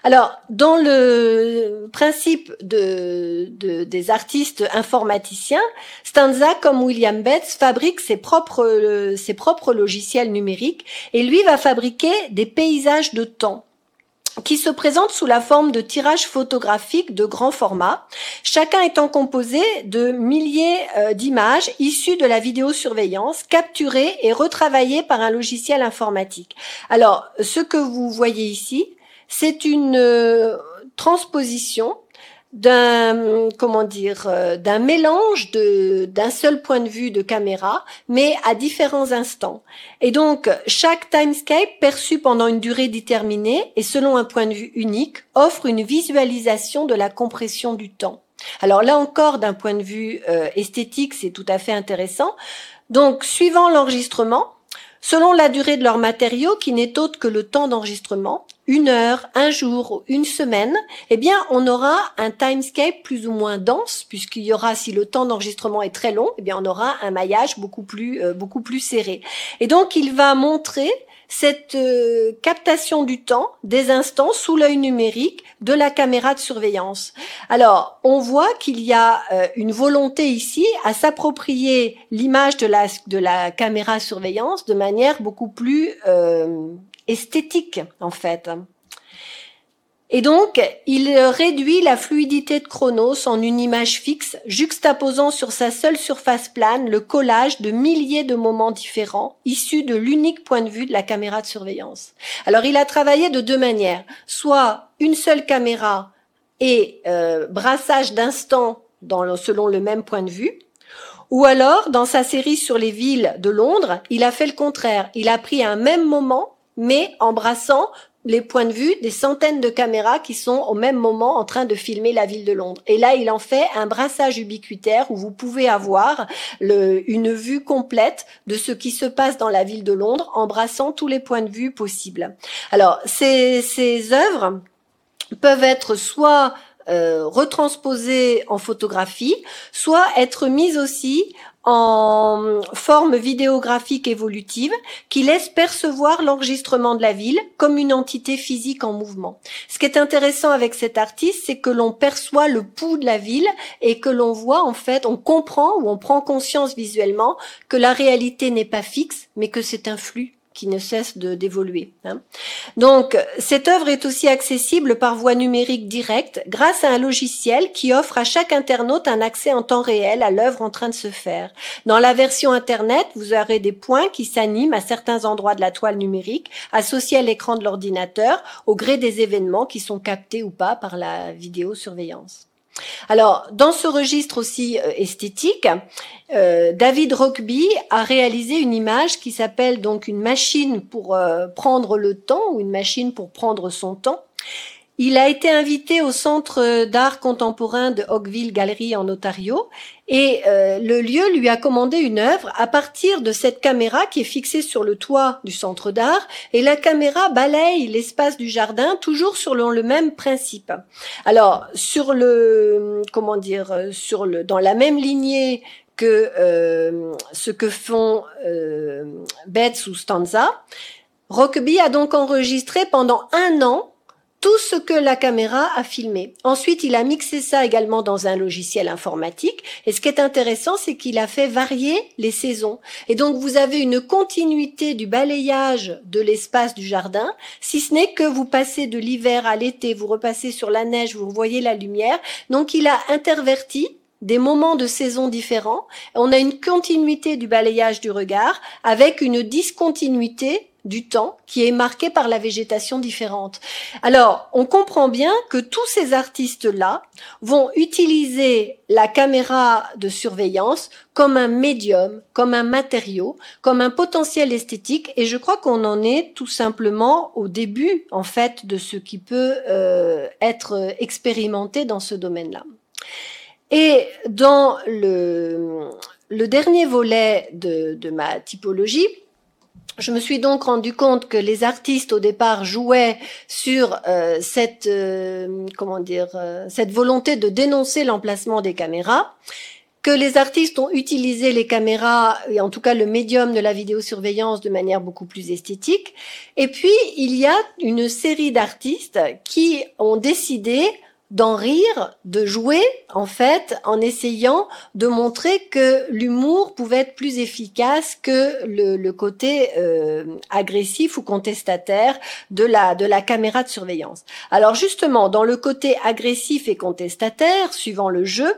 Alors, dans le principe de, de, des artistes informaticiens, Stanza, comme William Betts, fabrique ses propres, ses propres logiciels numériques et lui va fabriquer des paysages de temps qui se présentent sous la forme de tirages photographiques de grand format, chacun étant composé de milliers euh, d'images issues de la vidéosurveillance, capturées et retravaillées par un logiciel informatique. Alors, ce que vous voyez ici, c'est une euh, transposition d'un comment dire euh, d'un mélange de d'un seul point de vue de caméra mais à différents instants. Et donc chaque timescape perçu pendant une durée déterminée et selon un point de vue unique offre une visualisation de la compression du temps. Alors là encore d'un point de vue euh, esthétique c'est tout à fait intéressant. Donc suivant l'enregistrement selon la durée de leur matériau qui n'est autre que le temps d'enregistrement, une heure, un jour ou une semaine, eh bien, on aura un timescape plus ou moins dense, puisqu'il y aura, si le temps d'enregistrement est très long, eh bien, on aura un maillage beaucoup plus, euh, beaucoup plus serré. Et donc, il va montrer cette euh, captation du temps des instants sous l'œil numérique de la caméra de surveillance. Alors, on voit qu'il y a euh, une volonté ici à s'approprier l'image de la, de la caméra surveillance de manière beaucoup plus euh, esthétique, en fait. Et donc, il réduit la fluidité de Chronos en une image fixe, juxtaposant sur sa seule surface plane le collage de milliers de moments différents, issus de l'unique point de vue de la caméra de surveillance. Alors, il a travaillé de deux manières. Soit une seule caméra et euh, brassage d'instants selon le même point de vue, ou alors, dans sa série sur les villes de Londres, il a fait le contraire. Il a pris un même moment, mais embrassant les points de vue des centaines de caméras qui sont au même moment en train de filmer la ville de Londres. Et là, il en fait un brassage ubiquitaire où vous pouvez avoir une vue complète de ce qui se passe dans la ville de Londres, embrassant tous les points de vue possibles. Alors, ces, ces œuvres peuvent être soit euh, retransposées en photographie, soit être mises aussi en forme vidéographique évolutive qui laisse percevoir l'enregistrement de la ville comme une entité physique en mouvement. Ce qui est intéressant avec cet artiste, c'est que l'on perçoit le pouls de la ville et que l'on voit en fait, on comprend ou on prend conscience visuellement que la réalité n'est pas fixe, mais que c'est un flux qui ne cesse de d'évoluer. Hein. Donc, cette œuvre est aussi accessible par voie numérique directe grâce à un logiciel qui offre à chaque internaute un accès en temps réel à l'œuvre en train de se faire. Dans la version Internet, vous aurez des points qui s'animent à certains endroits de la toile numérique, associés à l'écran de l'ordinateur, au gré des événements qui sont captés ou pas par la vidéosurveillance. Alors, dans ce registre aussi euh, esthétique, euh, David Rockby a réalisé une image qui s'appelle donc une machine pour euh, prendre le temps ou une machine pour prendre son temps. Il a été invité au Centre d'art contemporain de Oakville Gallery en Ontario et euh, le lieu lui a commandé une œuvre à partir de cette caméra qui est fixée sur le toit du centre d'art et la caméra balaye l'espace du jardin toujours sur le, même principe. Alors sur le comment dire sur le dans la même lignée que euh, ce que font euh, Betts ou Stanza, Rockby a donc enregistré pendant un an tout ce que la caméra a filmé. Ensuite, il a mixé ça également dans un logiciel informatique. Et ce qui est intéressant, c'est qu'il a fait varier les saisons. Et donc, vous avez une continuité du balayage de l'espace du jardin, si ce n'est que vous passez de l'hiver à l'été, vous repassez sur la neige, vous voyez la lumière. Donc, il a interverti des moments de saison différents. On a une continuité du balayage du regard avec une discontinuité du temps qui est marqué par la végétation différente. Alors, on comprend bien que tous ces artistes-là vont utiliser la caméra de surveillance comme un médium, comme un matériau, comme un potentiel esthétique, et je crois qu'on en est tout simplement au début, en fait, de ce qui peut euh, être expérimenté dans ce domaine-là. Et dans le, le dernier volet de, de ma typologie, je me suis donc rendu compte que les artistes au départ jouaient sur euh, cette euh, comment dire euh, cette volonté de dénoncer l'emplacement des caméras que les artistes ont utilisé les caméras et en tout cas le médium de la vidéosurveillance de manière beaucoup plus esthétique. Et puis il y a une série d'artistes qui ont décidé d'en rire, de jouer, en fait, en essayant de montrer que l'humour pouvait être plus efficace que le, côté euh, agressif ou contestataire de la, de la caméra de surveillance. Alors justement, dans le côté agressif et contestataire, suivant le jeu,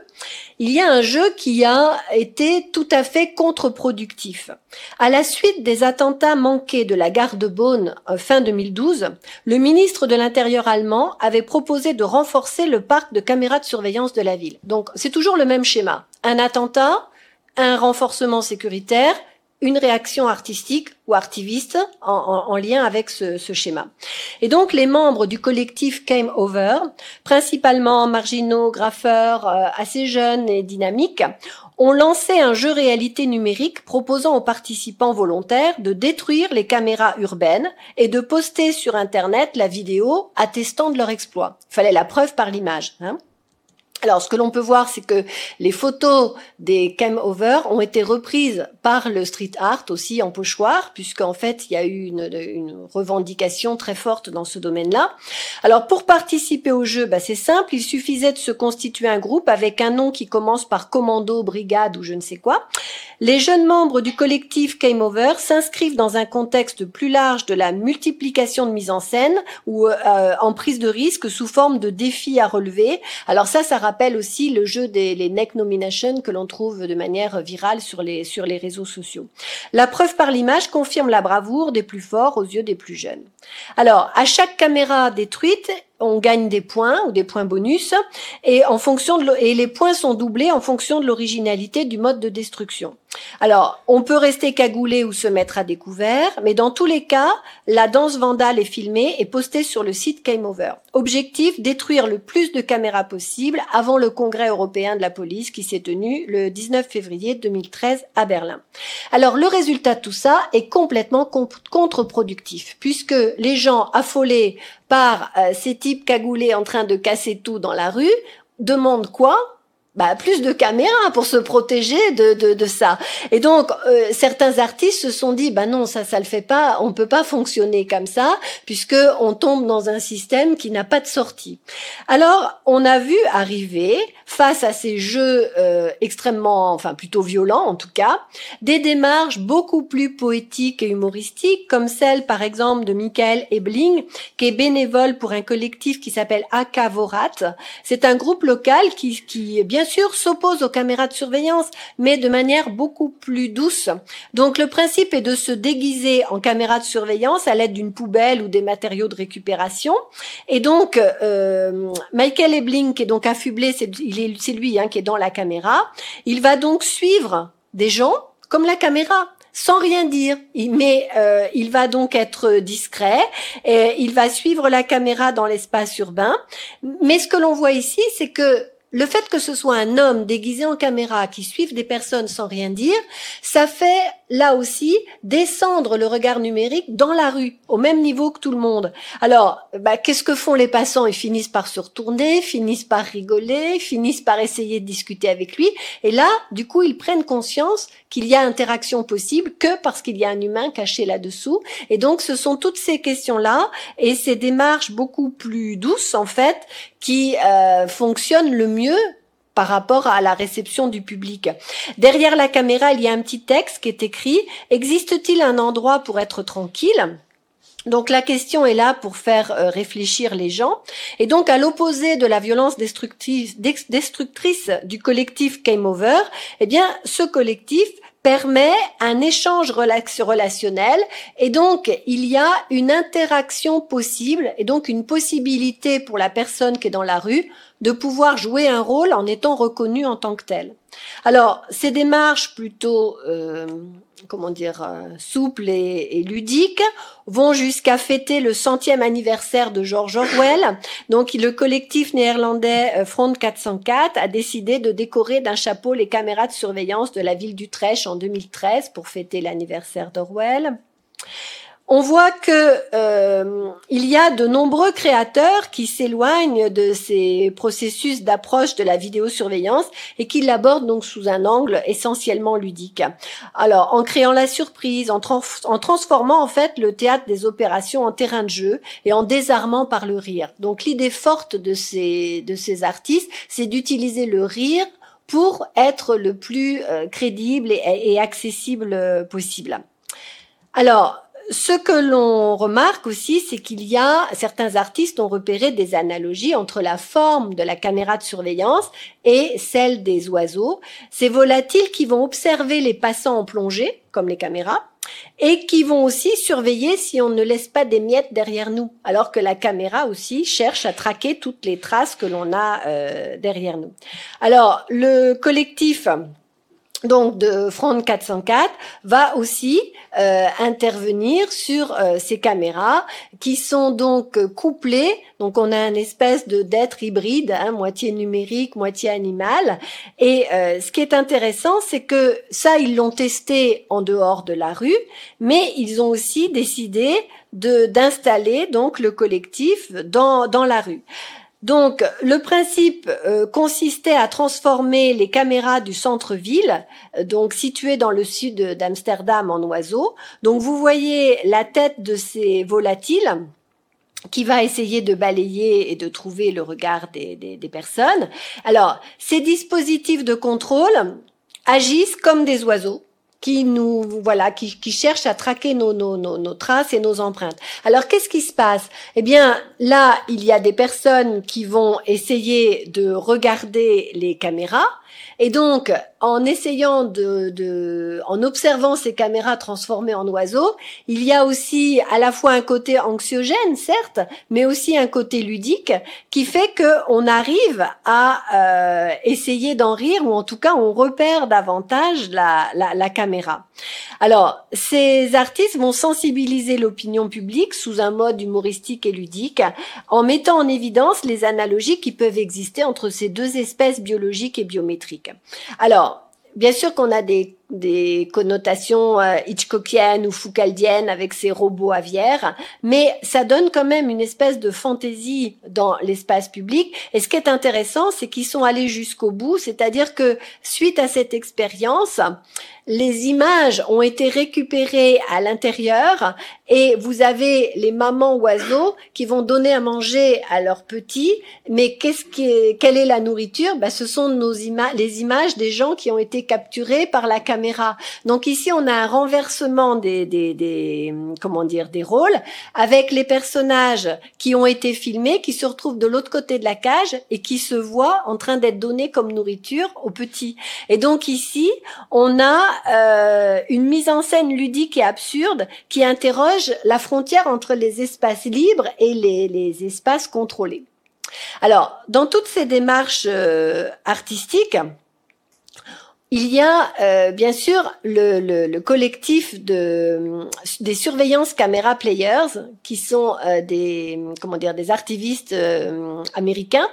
il y a un jeu qui a été tout à fait contre-productif. À la suite des attentats manqués de la gare de Beaune euh, fin 2012, le ministre de l'Intérieur allemand avait proposé de renforcer le parc de caméras de surveillance de la ville. Donc c'est toujours le même schéma. Un attentat, un renforcement sécuritaire, une réaction artistique ou artiviste en, lien avec ce, schéma. Et donc les membres du collectif Came Over, principalement marginaux, graffeurs, euh, assez jeunes et dynamiques, ont lancé un jeu réalité numérique proposant aux participants volontaires de détruire les caméras urbaines et de poster sur Internet la vidéo attestant de leur exploit. Fallait la preuve par l'image. Hein alors, ce que l'on peut voir, c'est que les photos des cam over ont été reprises par le street art aussi en pochoir, puisqu'en fait, il y a eu une, revendication très forte dans ce domaine-là. Alors, pour participer au jeu, bah, c'est simple, il suffisait de se constituer un groupe avec un nom qui commence par commando, brigade ou je ne sais quoi. Les jeunes membres du collectif Came Over s'inscrivent dans un contexte plus large de la multiplication de mise en scène ou euh, en prise de risque sous forme de défis à relever. Alors ça, ça rappelle aussi le jeu des neck nominations que l'on trouve de manière virale sur les sur les réseaux sociaux. La preuve par l'image confirme la bravoure des plus forts aux yeux des plus jeunes. Alors, à chaque caméra détruite, on gagne des points ou des points bonus et en fonction de et les points sont doublés en fonction de l'originalité du mode de destruction. Alors, on peut rester cagoulé ou se mettre à découvert, mais dans tous les cas, la danse vandale est filmée et postée sur le site Game Over. Objectif détruire le plus de caméras possible avant le congrès européen de la police qui s'est tenu le 19 février 2013 à Berlin. Alors, le résultat de tout ça est complètement contre-productif puisque les gens affolés par euh, ces types cagoulés en train de casser tout dans la rue demandent quoi? Bah, plus de caméras pour se protéger de, de, de ça. Et donc, euh, certains artistes se sont dit, bah non, ça, ça le fait pas, on peut pas fonctionner comme ça, puisque on tombe dans un système qui n'a pas de sortie. Alors, on a vu arriver, face à ces jeux euh, extrêmement, enfin plutôt violents en tout cas, des démarches beaucoup plus poétiques et humoristiques, comme celle par exemple de Michael Ebling, qui est bénévole pour un collectif qui s'appelle Akavorat. C'est un groupe local qui, qui bien sûr, s'oppose aux caméras de surveillance, mais de manière beaucoup plus douce. Donc le principe est de se déguiser en caméra de surveillance à l'aide d'une poubelle ou des matériaux de récupération. Et donc, euh, Michael Ebling, qui est donc affublé, c'est lui hein, qui est dans la caméra, il va donc suivre des gens comme la caméra sans rien dire. Mais euh, il va donc être discret, et il va suivre la caméra dans l'espace urbain. Mais ce que l'on voit ici, c'est que le fait que ce soit un homme déguisé en caméra qui suive des personnes sans rien dire, ça fait là aussi descendre le regard numérique dans la rue, au même niveau que tout le monde. Alors, bah, qu'est-ce que font les passants? Ils finissent par se retourner, finissent par rigoler, finissent par essayer de discuter avec lui. Et là, du coup, ils prennent conscience qu'il y a interaction possible que parce qu'il y a un humain caché là-dessous. Et donc, ce sont toutes ces questions-là et ces démarches beaucoup plus douces, en fait, qui euh, fonctionnent le mieux par rapport à la réception du public. Derrière la caméra, il y a un petit texte qui est écrit Existe-t-il un endroit pour être tranquille? Donc la question est là pour faire euh, réfléchir les gens. Et donc à l'opposé de la violence destructrice, destructrice du collectif Came Over, eh bien ce collectif permet un échange relationnel et donc il y a une interaction possible et donc une possibilité pour la personne qui est dans la rue de pouvoir jouer un rôle en étant reconnu en tant que tel. Alors, ces démarches plutôt, euh, comment dire, euh, souples et, ludiques vont jusqu'à fêter le centième anniversaire de George Orwell. Donc, le collectif néerlandais euh, Front 404 a décidé de décorer d'un chapeau les caméras de surveillance de la ville d'Utrecht en 2013 pour fêter l'anniversaire d'Orwell on voit que euh, il y a de nombreux créateurs qui s'éloignent de ces processus d'approche de la vidéosurveillance et qui l'abordent donc sous un angle essentiellement ludique. Alors, en créant la surprise, en, transformant en fait le théâtre des opérations en terrain de jeu et en désarmant par le rire. Donc, l'idée forte de ces de ces artistes, c'est d'utiliser le rire pour être le plus euh, crédible et, et accessible euh, possible. Alors, ce que l'on remarque aussi, c'est qu'il y a certains artistes ont repéré des analogies entre la forme de la caméra de surveillance et celle des oiseaux. Ces volatiles qui vont observer les passants en plongée, comme les caméras, et qui vont aussi surveiller si on ne laisse pas des miettes derrière nous, alors que la caméra aussi cherche à traquer toutes les traces que l'on a euh, derrière nous. Alors, le collectif donc de Front 404 va aussi euh, intervenir sur euh, ces caméras qui sont donc couplées. Donc on a une espèce de d'être hybride, hein, moitié numérique, moitié animal. Et euh, ce qui est intéressant, c'est que ça ils l'ont testé en dehors de la rue, mais ils ont aussi décidé de d'installer donc le collectif dans dans la rue. Donc, le principe euh, consistait à transformer les caméras du centre-ville, euh, donc situées dans le sud d'Amsterdam, en oiseaux. Donc, vous voyez la tête de ces volatiles qui va essayer de balayer et de trouver le regard des, des personnes. Alors, ces dispositifs de contrôle agissent comme des oiseaux qui nous voilà qui, qui cherchent à traquer nos, nos, nos, nos, traces et nos empreintes. Alors qu'est-ce qui se passe? Eh bien là, il y a des personnes qui vont essayer de regarder les caméras et donc en essayant de, de, en observant ces caméras transformées en oiseaux, il y a aussi à la fois un côté anxiogène, certes, mais aussi un côté ludique qui fait que on arrive à euh, essayer d'en rire ou en tout cas on repère davantage la, la, la caméra. Alors, ces artistes vont sensibiliser l'opinion publique sous un mode humoristique et ludique en mettant en évidence les analogies qui peuvent exister entre ces deux espèces biologiques et biométriques. Alors, bien sûr qu'on a des, connotations euh, Hitchcockiennes ou Foucaldiennes avec ces robots aviaires, mais ça donne quand même une espèce de fantaisie dans l'espace public. Et ce qui est intéressant, c'est qu'ils sont allés jusqu'au bout, c'est-à-dire que suite à cette expérience, les images ont été récupérées à l'intérieur et vous avez les mamans oiseaux qui vont donner à manger à leurs petits. Mais qu'est-ce qui est, quelle est la nourriture? Ben, ce sont nos les images des gens qui ont été capturés par la caméra. Donc ici, on a un renversement des, des, des comment dire des rôles avec les personnages qui ont été filmés, qui se retrouvent de l'autre côté de la cage et qui se voient en train d'être donnés comme nourriture aux petits. Et donc ici, on a euh, une mise en scène ludique et absurde qui interroge la frontière entre les espaces libres et les, espaces contrôlés. Alors, dans toutes ces démarches euh, artistiques, il y a euh, bien sûr le, le, le, collectif de des surveillances caméra players qui sont euh, des comment dire des artivistes euh, américains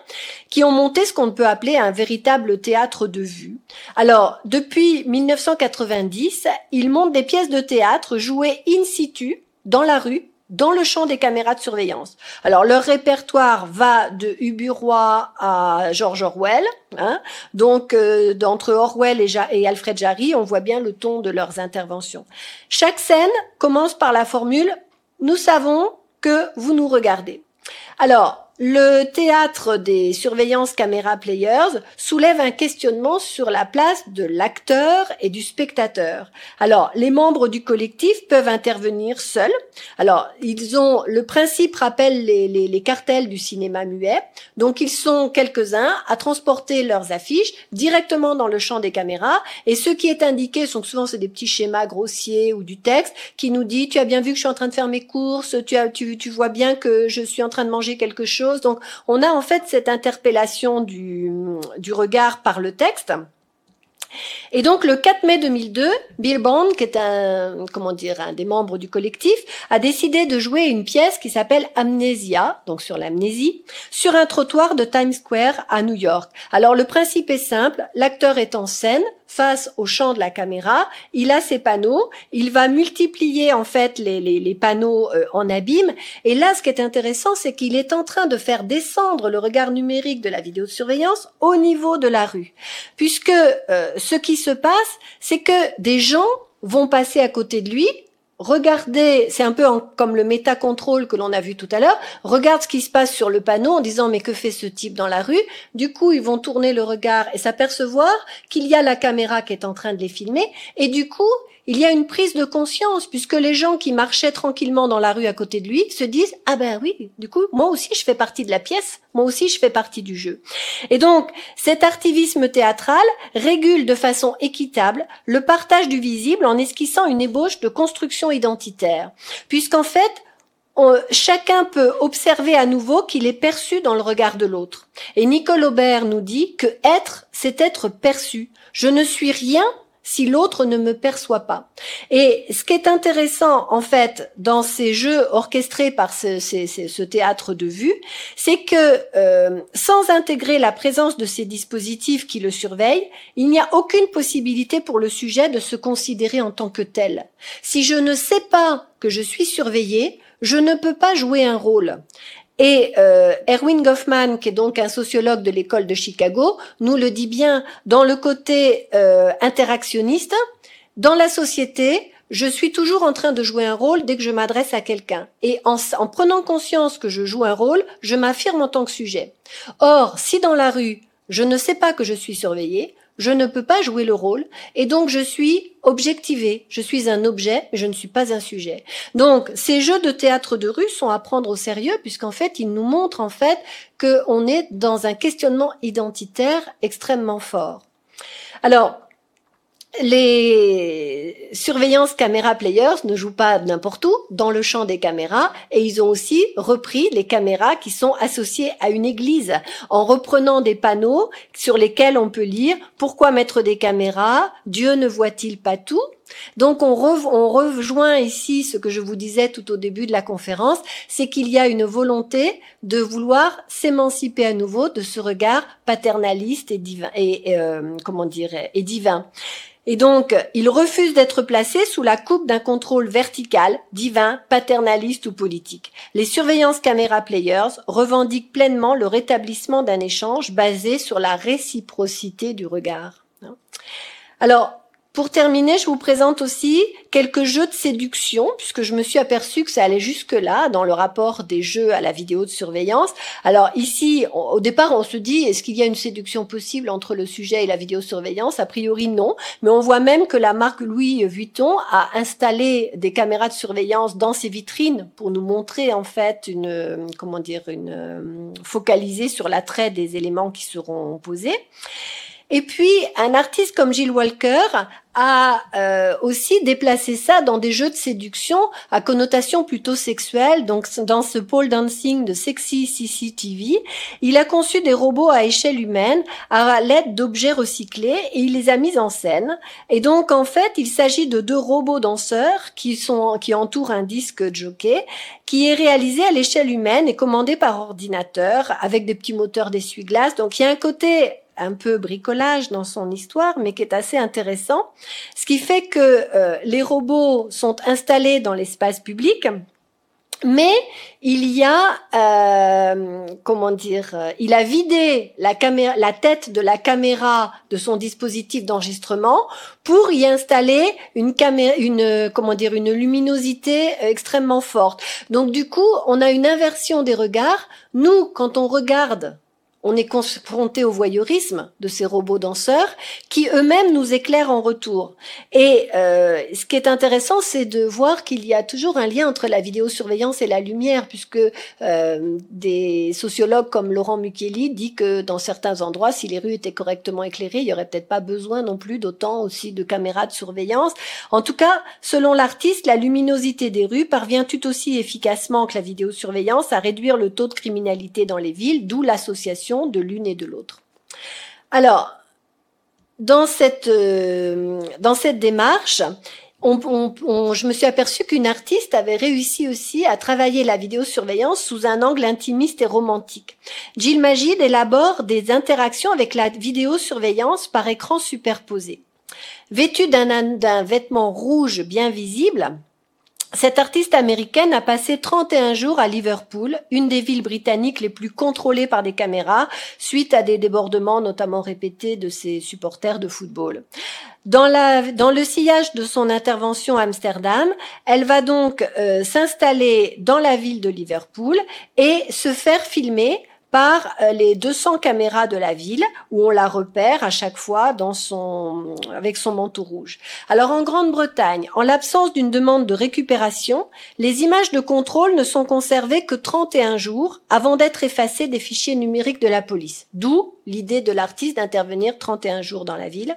qui ont monté ce qu'on peut appeler un véritable théâtre de vue. Alors depuis 1990, ils montent des pièces de théâtre jouées in situ dans la rue dans le champ des caméras de surveillance. Alors leur répertoire va de Uburoy à George Orwell. Hein. Donc euh, d'entre Orwell et, et, Alfred Jarry, on voit bien le ton de leurs interventions. Chaque scène commence par la formule ⁇ Nous savons que vous nous regardez ⁇ Alors le théâtre des surveillances caméra players soulève un questionnement sur la place de l'acteur et du spectateur. Alors, les membres du collectif peuvent intervenir seuls. Alors, ils ont le principe rappelle les, cartels du cinéma muet. Donc, ils sont quelques-uns à transporter leurs affiches directement dans le champ des caméras. Et ce qui est indiqué sont souvent c'est des petits schémas grossiers ou du texte qui nous dit tu as bien vu que je suis en train de faire mes courses, tu vois bien que je suis en train de manger quelque chose donc, on a en fait cette interpellation du, regard par le texte. Et donc le 4 mai 2002, Bill Bond, qui est un comment dire un des membres du collectif, a décidé de jouer une pièce qui s'appelle Amnesia, donc sur l'amnésie, sur un trottoir de Times Square à New York. Alors le principe est simple, l'acteur est en scène, face au champ de la caméra, il a ses panneaux, il va multiplier en fait les, panneaux euh, en abîme. Et là, ce qui est intéressant, c'est qu'il est en train de faire descendre le regard numérique de la vidéosurveillance au niveau de la rue, puisque euh, ce qui se passe, c'est que des gens vont passer à côté de lui regardez, c'est un peu comme le méta-contrôle que l'on a vu tout à l'heure, regarde ce qui se passe sur le panneau en disant mais que fait ce type dans la rue? Du coup, ils vont tourner le regard et s'apercevoir qu'il y a la caméra qui est en train de les filmer. Et du coup, il y a une prise de conscience puisque les gens qui marchaient tranquillement dans la rue à côté de lui se disent ah ben oui, du coup moi aussi je fais partie de la pièce, moi aussi je fais partie du jeu. Et donc cet activisme théâtral régule de façon équitable le partage du visible en esquissant une ébauche de construction identitaire, puisqu'en fait chacun peut observer à nouveau qu'il est perçu dans le regard de l'autre. Et Nicole Aubert nous dit que être, c'est être perçu. Je ne suis rien si l'autre ne me perçoit pas. Et ce qui est intéressant, en fait, dans ces jeux orchestrés par ce, théâtre de vue, c'est que euh, sans intégrer la présence de ces dispositifs qui le surveillent, il n'y a aucune possibilité pour le sujet de se considérer en tant que tel. Si je ne sais pas que je suis surveillé, je ne peux pas jouer un rôle. Et euh, Erwin Goffman, qui est donc un sociologue de l'école de Chicago, nous le dit bien dans le côté euh, interactionniste. Dans la société, je suis toujours en train de jouer un rôle dès que je m'adresse à quelqu'un. Et en, en, prenant conscience que je joue un rôle, je m'affirme en tant que sujet. Or, si dans la rue, je ne sais pas que je suis surveillé, je ne peux pas jouer le rôle et donc je suis objectivé. Je suis un objet, mais je ne suis pas un sujet. Donc ces jeux de théâtre de rue sont à prendre au sérieux puisqu'en fait ils nous montrent en fait qu'on est dans un questionnement identitaire extrêmement fort. Alors les surveillances caméra players ne jouent pas n'importe où, dans le champ des caméras, et ils ont aussi repris les caméras qui sont associées à une église, en reprenant des panneaux sur lesquels on peut lire Pourquoi mettre des caméras? Dieu ne voit-il pas tout? Donc on, on, rejoint ici ce que je vous disais tout au début de la conférence, c'est qu'il y a une volonté de vouloir s'émanciper à nouveau de ce regard paternaliste et divin et, euh, comment dire et divin. Et donc, il refuse d'être placé sous la coupe d'un contrôle vertical, divin, paternaliste ou politique. Les surveillances caméra players revendiquent pleinement le rétablissement d'un échange basé sur la réciprocité du regard. Alors, pour terminer, je vous présente aussi quelques jeux de séduction, puisque je me suis aperçue que ça allait jusque-là dans le rapport des jeux à la vidéo de surveillance. Alors ici, au départ, on se dit, est-ce qu'il y a une séduction possible entre le sujet et la vidéosurveillance A priori, non. Mais on voit même que la marque Louis Vuitton a installé des caméras de surveillance dans ses vitrines pour nous montrer en fait une, comment dire, une euh, focaliser sur l'attrait des éléments qui seront posés. Et puis, un artiste comme Jill Walker a euh, aussi déplacé ça dans des jeux de séduction à connotation plutôt sexuelle. Donc, dans ce pole dancing de Sexy CCTV, il a conçu des robots à échelle humaine à l'aide d'objets recyclés et il les a mis en scène. Et donc, en fait, il s'agit de deux robots danseurs qui sont qui entourent un disque jockey qui est réalisé à l'échelle humaine et commandé par ordinateur avec des petits moteurs d'essuie-glace. Donc, il y a un côté un peu bricolage dans son histoire, mais qui est assez intéressant. Ce qui fait que euh, les robots sont installés dans l'espace public, mais il y a, euh, comment dire, euh, il a vidé la caméra, la tête de la caméra de son dispositif d'enregistrement pour y installer une caméra, une, comment dire, une luminosité extrêmement forte. Donc du coup, on a une inversion des regards. Nous, quand on regarde on est confronté au voyeurisme de ces robots danseurs qui eux-mêmes nous éclairent en retour. Et euh, ce qui est intéressant, c'est de voir qu'il y a toujours un lien entre la vidéosurveillance et la lumière, puisque euh, des sociologues comme Laurent Muchelli dit que dans certains endroits, si les rues étaient correctement éclairées, il y aurait peut-être pas besoin non plus d'autant aussi de caméras de surveillance. En tout cas, selon l'artiste, la luminosité des rues parvient tout aussi efficacement que la vidéosurveillance à réduire le taux de criminalité dans les villes, d'où l'association de l'une et de l'autre. Alors, dans cette, euh, dans cette démarche, je me suis aperçue qu'une artiste avait réussi aussi à travailler la vidéosurveillance sous un angle intimiste et romantique. Jill Magid élabore des interactions avec la vidéosurveillance par écran superposé. Vêtue d'un vêtement rouge bien visible, cette artiste américaine a passé 31 jours à Liverpool, une des villes britanniques les plus contrôlées par des caméras, suite à des débordements notamment répétés de ses supporters de football. Dans, le sillage de son intervention à Amsterdam, elle va donc euh, s'installer dans la ville de Liverpool et se faire filmer par euh, les 200 caméras de la ville où on la repère à chaque fois avec son manteau rouge. Alors en Grande-Bretagne, en l'absence d'une demande de récupération, les images de contrôle ne sont conservées que 31 jours avant d'être effacées des fichiers numériques de la police. D'où l'idée de l'artiste d'intervenir 31 jours dans la ville.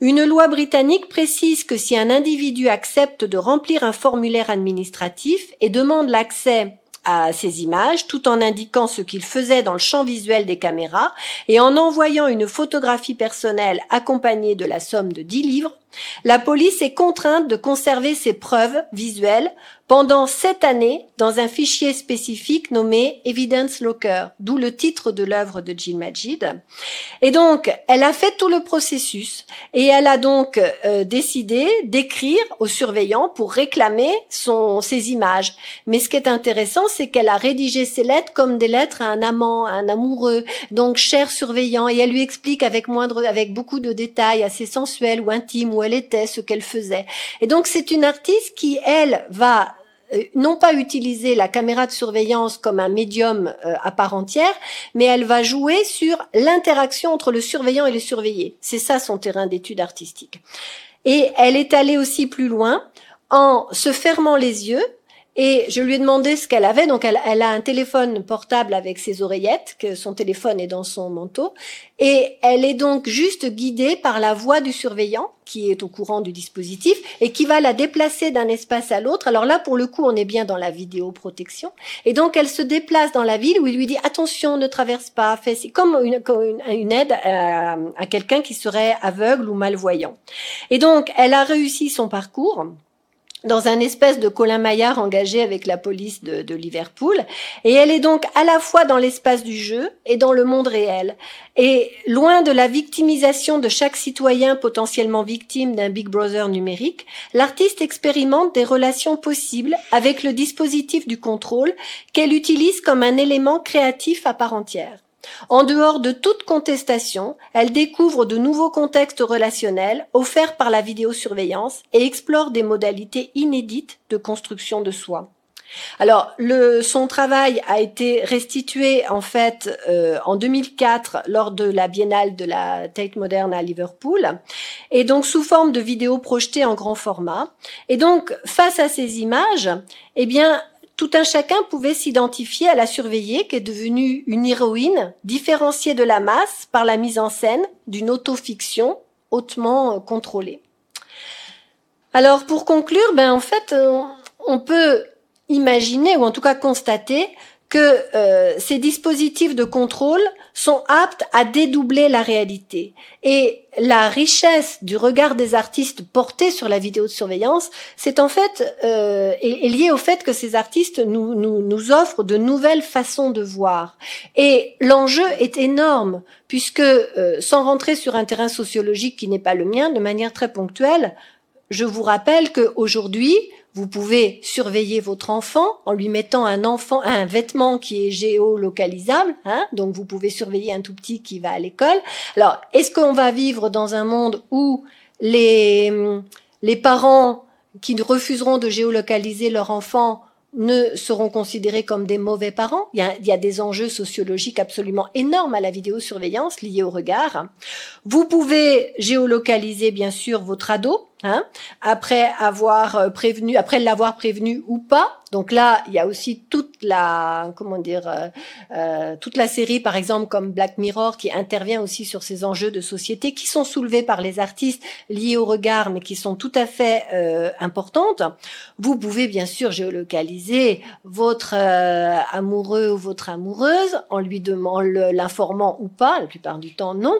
Une loi britannique précise que si un individu accepte de remplir un formulaire administratif et demande l'accès à ces images tout en indiquant ce qu'il faisait dans le champ visuel des caméras et en envoyant une photographie personnelle accompagnée de la somme de 10 livres, la police est contrainte de conserver ces preuves visuelles pendant sept années dans un fichier spécifique nommé Evidence Locker, d'où le titre de l'œuvre de Jill Majid. Et donc, elle a fait tout le processus et elle a donc euh, décidé d'écrire aux surveillants pour réclamer son, ses images. Mais ce qui est intéressant, c'est qu'elle a rédigé ces lettres comme des lettres à un amant, à un amoureux, donc cher surveillant, et elle lui explique avec moindre, avec beaucoup de détails assez sensuels ou intimes elle était, ce qu'elle faisait. Et donc, c'est une artiste qui, elle, va euh, non pas utiliser la caméra de surveillance comme un médium euh, à part entière, mais elle va jouer sur l'interaction entre le surveillant et le surveillé. C'est ça son terrain d'étude artistique. Et elle est allée aussi plus loin en se fermant les yeux et je lui ai demandé ce qu'elle avait. Donc, elle, elle, a un téléphone portable avec ses oreillettes, que son téléphone est dans son manteau. Et elle est donc juste guidée par la voix du surveillant, qui est au courant du dispositif, et qui va la déplacer d'un espace à l'autre. Alors là, pour le coup, on est bien dans la vidéoprotection. Et donc, elle se déplace dans la ville où il lui dit, attention, ne traverse pas, fais comme une, une, aide à quelqu'un qui serait aveugle ou malvoyant. Et donc, elle a réussi son parcours dans un espèce de Colin Maillard engagé avec la police de, Liverpool. Et elle est donc à la fois dans l'espace du jeu et dans le monde réel. Et loin de la victimisation de chaque citoyen potentiellement victime d'un Big Brother numérique, l'artiste expérimente des relations possibles avec le dispositif du contrôle qu'elle utilise comme un élément créatif à part entière. En dehors de toute contestation, elle découvre de nouveaux contextes relationnels offerts par la vidéosurveillance et explore des modalités inédites de construction de soi. Alors, le, son travail a été restitué en fait euh, en 2004 lors de la biennale de la Tate Moderne à Liverpool, et donc sous forme de vidéos projetées en grand format. Et donc, face à ces images, eh bien, tout un chacun pouvait s'identifier à la surveillée qui est devenue une héroïne différenciée de la masse par la mise en scène d'une autofiction hautement euh, contrôlée. Alors pour conclure, ben en fait, euh, on peut imaginer ou en tout cas constater que euh, ces dispositifs de contrôle sont aptes à dédoubler la réalité. Et la richesse du regard des artistes porté sur la vidéo de surveillance, c'est en fait euh, est, lié au fait que ces artistes nous, nous, nous offrent de nouvelles façons de voir. Et l'enjeu est énorme, puisque euh, sans rentrer sur un terrain sociologique qui n'est pas le mien, de manière très ponctuelle, je vous rappelle qu'aujourd'hui, vous pouvez surveiller votre enfant en lui mettant un enfant, un vêtement qui est géolocalisable. Hein donc vous pouvez surveiller un tout petit qui va à l'école. Alors, est-ce qu'on va vivre dans un monde où les les parents qui refuseront de géolocaliser leur enfant ne seront considérés comme des mauvais parents? Il y, a, il y, a, des enjeux sociologiques absolument énormes à la vidéosurveillance liés au regard. Vous pouvez géolocaliser bien sûr votre ado, hein, après avoir euh, prévenu, après l'avoir prévenu ou pas. Donc là, il y a aussi toute la, comment dire, euh, euh, toute la série, par exemple, comme Black Mirror, qui intervient aussi sur ces enjeux de société qui sont soulevés par les artistes liés au regard, mais qui sont tout à fait euh, importantes. Vous pouvez bien sûr géolocaliser votre euh, amoureux ou votre amoureuse en lui demandant l'informant ou pas, la plupart du temps non.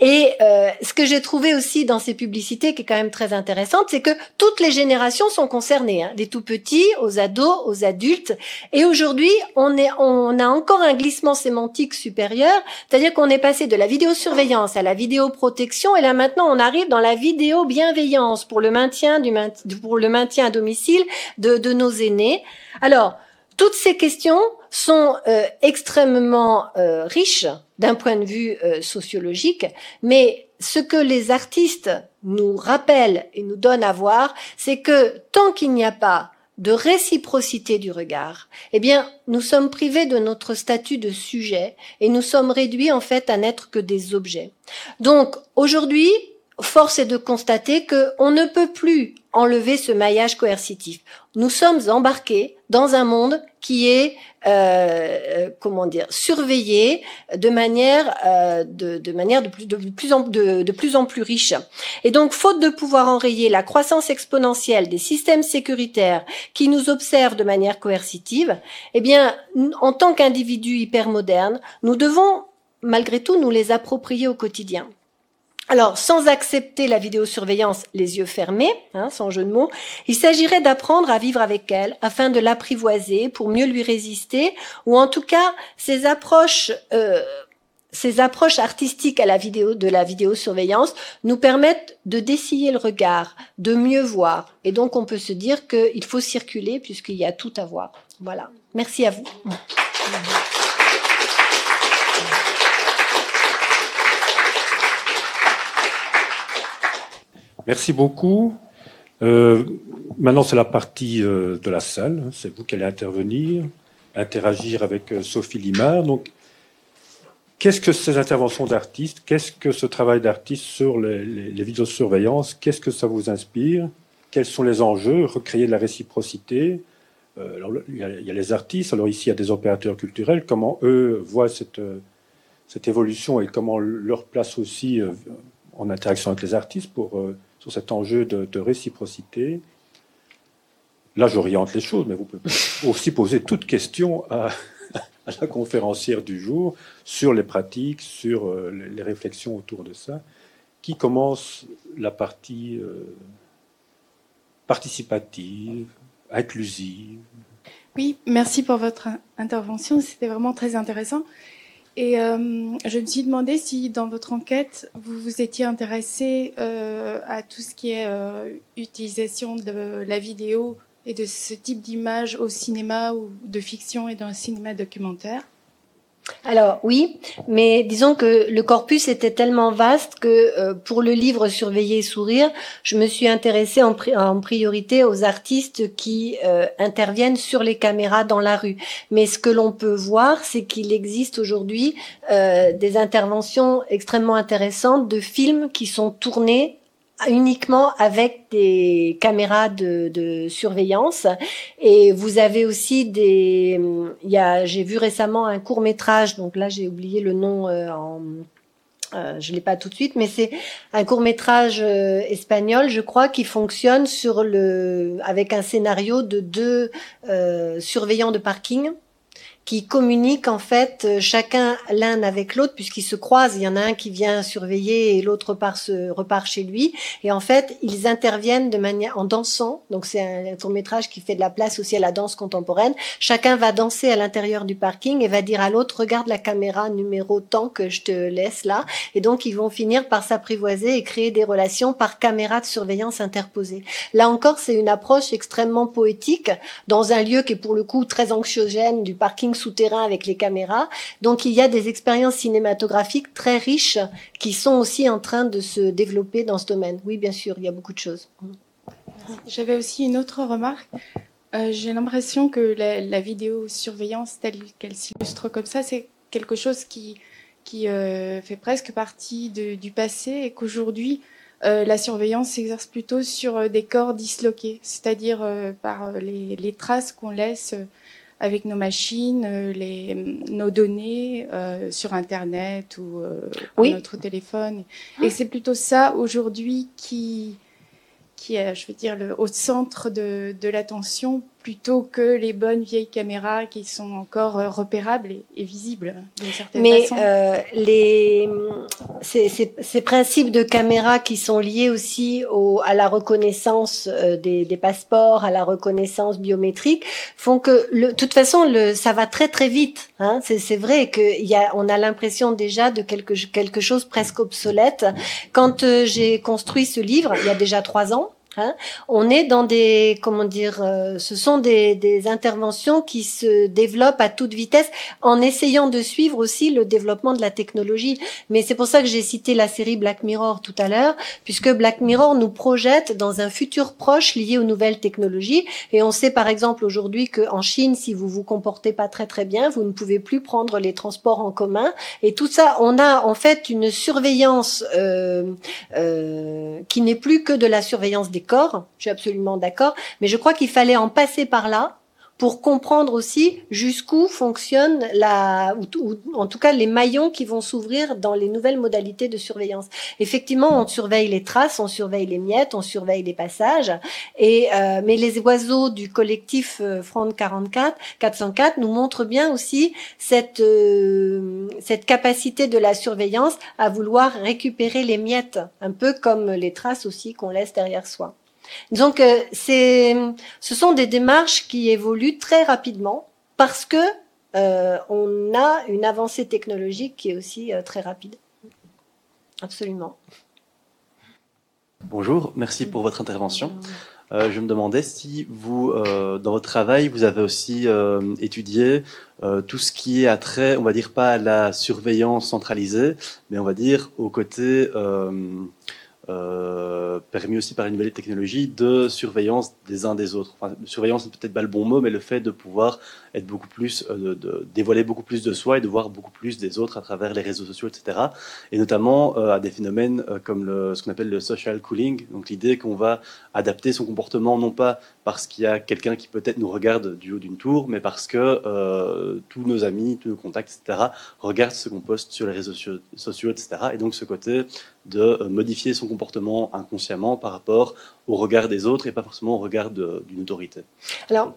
Et euh, ce que j'ai trouvé aussi dans ces publicités, qui est quand même très intéressante, c'est que toutes les générations sont concernées, hein, des tout petits aux ados aux adultes. Et aujourd'hui, on, est, on a encore un glissement sémantique supérieur, c'est-à-dire qu'on est passé de la vidéosurveillance à la vidéoprotection, et là maintenant on arrive dans la vidéo-bienveillance pour le maintien du pour le maintien à domicile de, de nos aînés. Alors, toutes ces questions sont euh, extrêmement euh, riches d'un point de vue euh, sociologique, mais ce que les artistes nous rappellent et nous donnent à voir, c'est que tant qu'il n'y a pas de réciprocité du regard, eh bien, nous sommes privés de notre statut de sujet et nous sommes réduits en fait à n'être que des objets. Donc, aujourd'hui, force est de constater qu'on ne peut plus enlever ce maillage coercitif. Nous sommes embarqués dans un monde qui est euh, comment dire surveillé de manière euh, de, de, manière de plus, de, plus en, de, de plus en plus riche. Et donc, faute de pouvoir enrayer la croissance exponentielle des systèmes sécuritaires qui nous observent de manière coercitive, eh bien, en tant qu'individus hyper modernes, nous devons malgré tout nous les approprier au quotidien. Alors, sans accepter la vidéosurveillance les yeux fermés, hein, sans jeu de mots, il s'agirait d'apprendre à vivre avec elle afin de l'apprivoiser pour mieux lui résister, ou en tout cas, ces approches, euh, ces approches artistiques à la vidéo de la vidéosurveillance nous permettent de dessiller le regard, de mieux voir, et donc on peut se dire qu'il faut circuler puisqu'il y a tout à voir. Voilà. Merci à vous. Merci beaucoup. Euh, maintenant, c'est la partie euh, de la salle. C'est vous qui allez intervenir, interagir avec euh, Sophie Limard. Donc, qu'est-ce que ces interventions d'artistes Qu'est-ce que ce travail d'artiste sur les, les, vidéosurveillances Qu'est-ce que ça vous inspire Quels sont les enjeux Recréer de la réciprocité? Alors, il, y a, il, y a, les artistes. Alors ici, il y a des opérateurs culturels. Comment eux voient cette, cette évolution et comment leur place aussi en interaction avec les artistes pour cet enjeu de, réciprocité. Là, j'oriente les choses, mais vous pouvez aussi poser toute question à, la conférencière du jour sur les pratiques, sur euh, les réflexions autour de ça. Qui commence la partie euh, participative, inclusive? Oui, merci pour votre intervention. C'était vraiment très intéressant. Et euh, je me suis demandé si dans votre enquête, vous vous étiez intéressé euh, à tout ce qui est euh, utilisation de la vidéo et de ce type d'image au cinéma ou de fiction et dans le cinéma documentaire. Alors oui, mais disons que le corpus était tellement vaste que euh, pour le livre Surveiller et sourire, je me suis intéressée en, priorité aux artistes qui euh, interviennent sur les caméras dans la rue. Mais ce que l'on peut voir, c'est qu'il existe aujourd'hui euh, des interventions extrêmement intéressantes de films qui sont tournés uniquement avec des caméras de, de, surveillance. Et vous avez aussi des il y a j'ai vu récemment un court métrage donc là j'ai oublié le nom euh, en euh, je l'ai pas tout de suite, mais c'est un court métrage euh, espagnol, je crois, qui fonctionne sur le avec un scénario de deux euh, surveillants de parking qui communiquent en fait euh, chacun l'un avec l'autre puisqu'ils se croisent. Il y en a un qui vient surveiller et l'autre repart, se, repart chez lui. Et en fait, ils interviennent de manière en dansant. Donc c'est un court métrage qui fait de la place aussi à la danse contemporaine. Chacun va danser à l'intérieur du parking et va dire à l'autre regarde la caméra numéro tant que je te laisse là. Et donc ils vont finir par s'apprivoiser et créer des relations par caméra de surveillance interposée. Là encore, c'est une approche extrêmement poétique dans un lieu qui est pour le coup très anxiogène du parking souterrain avec les caméras. Donc il y a des expériences cinématographiques très riches qui sont aussi en train de se développer dans ce domaine. Oui, bien sûr, il y a beaucoup de choses. J'avais aussi une autre remarque. Euh, J'ai l'impression que la, la vidéosurveillance telle qu'elle s'illustre comme ça, c'est quelque chose qui, qui euh, fait presque partie du passé et qu'aujourd'hui, euh, la surveillance s'exerce plutôt sur des corps disloqués, c'est-à-dire par les traces qu'on laisse avec nos machines, euh, les, nos données euh, sur Internet ou euh, oui. notre téléphone. Et c'est plutôt ça aujourd'hui qui, qui est, je veux dire, le, au centre de, de l'attention plutôt que les bonnes vieilles caméras qui sont encore euh, repérables et, et visibles d'une certaine Mais façon. euh, les, ces, ces, ces, principes de caméra qui sont liés aussi au, à la reconnaissance euh, des, des, passeports, à la reconnaissance biométrique, font que, de toute façon, le, ça va très très vite. Hein. C'est vrai qu'on a, a l'impression déjà de quelque, quelque chose presque obsolète. Quand euh, j'ai construit ce livre, il y a déjà trois ans, On est dans des, comment dire, euh, ce sont des, des, interventions qui se développent à toute vitesse en essayant de suivre aussi le développement de la technologie. Mais c'est pour ça que j'ai cité la série Black Mirror tout à l'heure, puisque Black Mirror nous projette dans un futur proche lié aux nouvelles technologies. Et on sait par exemple aujourd'hui qu'en Chine, si vous vous comportez pas très très bien, vous ne pouvez plus prendre les transports en commun. Et tout ça, on a en fait une surveillance euh, euh, qui n'est plus que de la surveillance des corps, je suis absolument d'accord, mais je crois qu'il fallait en passer par là pour comprendre aussi jusqu'où fonctionne la, ou, en tout cas les maillons qui vont s'ouvrir dans les nouvelles modalités de surveillance. Effectivement, on surveille les traces, on surveille les miettes, on surveille les passages, et euh, mais les oiseaux du collectif euh, Front 44, 404 nous montrent bien aussi cette euh, cette capacité de la surveillance à vouloir récupérer les miettes, un peu comme les traces aussi qu'on laisse derrière soi. Donc, euh, c'est, ce sont des démarches qui évoluent très rapidement parce que euh, on a une avancée technologique qui est aussi euh, très rapide. Absolument. Bonjour, merci pour votre intervention. je me demandais si vous, dans votre travail, vous avez aussi étudié tout ce qui est à trait, on va dire pas à la surveillance centralisée, mais on va dire au côté euh, permis aussi par une nouvelle technologie de surveillance des uns des autres. Surveillance n'est peut-être pas le bon mot, mais le fait de pouvoir être beaucoup plus, euh, de, dévoiler beaucoup plus de soi et de voir beaucoup plus des autres à travers les réseaux sociaux, etc. Et notamment euh, à des phénomènes comme le, ce qu'on appelle le social cooling, donc l'idée qu'on va adapter son comportement non pas parce qu'il y a quelqu'un qui peut-être nous regarde du haut d'une tour, mais parce que tous nos amis, tous nos contacts, etc. regardent ce qu'on poste sur les réseaux sociaux, etc. Et donc ce côté de modifier son comportement inconsciemment par rapport au regard des autres et pas forcément au regard d'une autorité. Alors,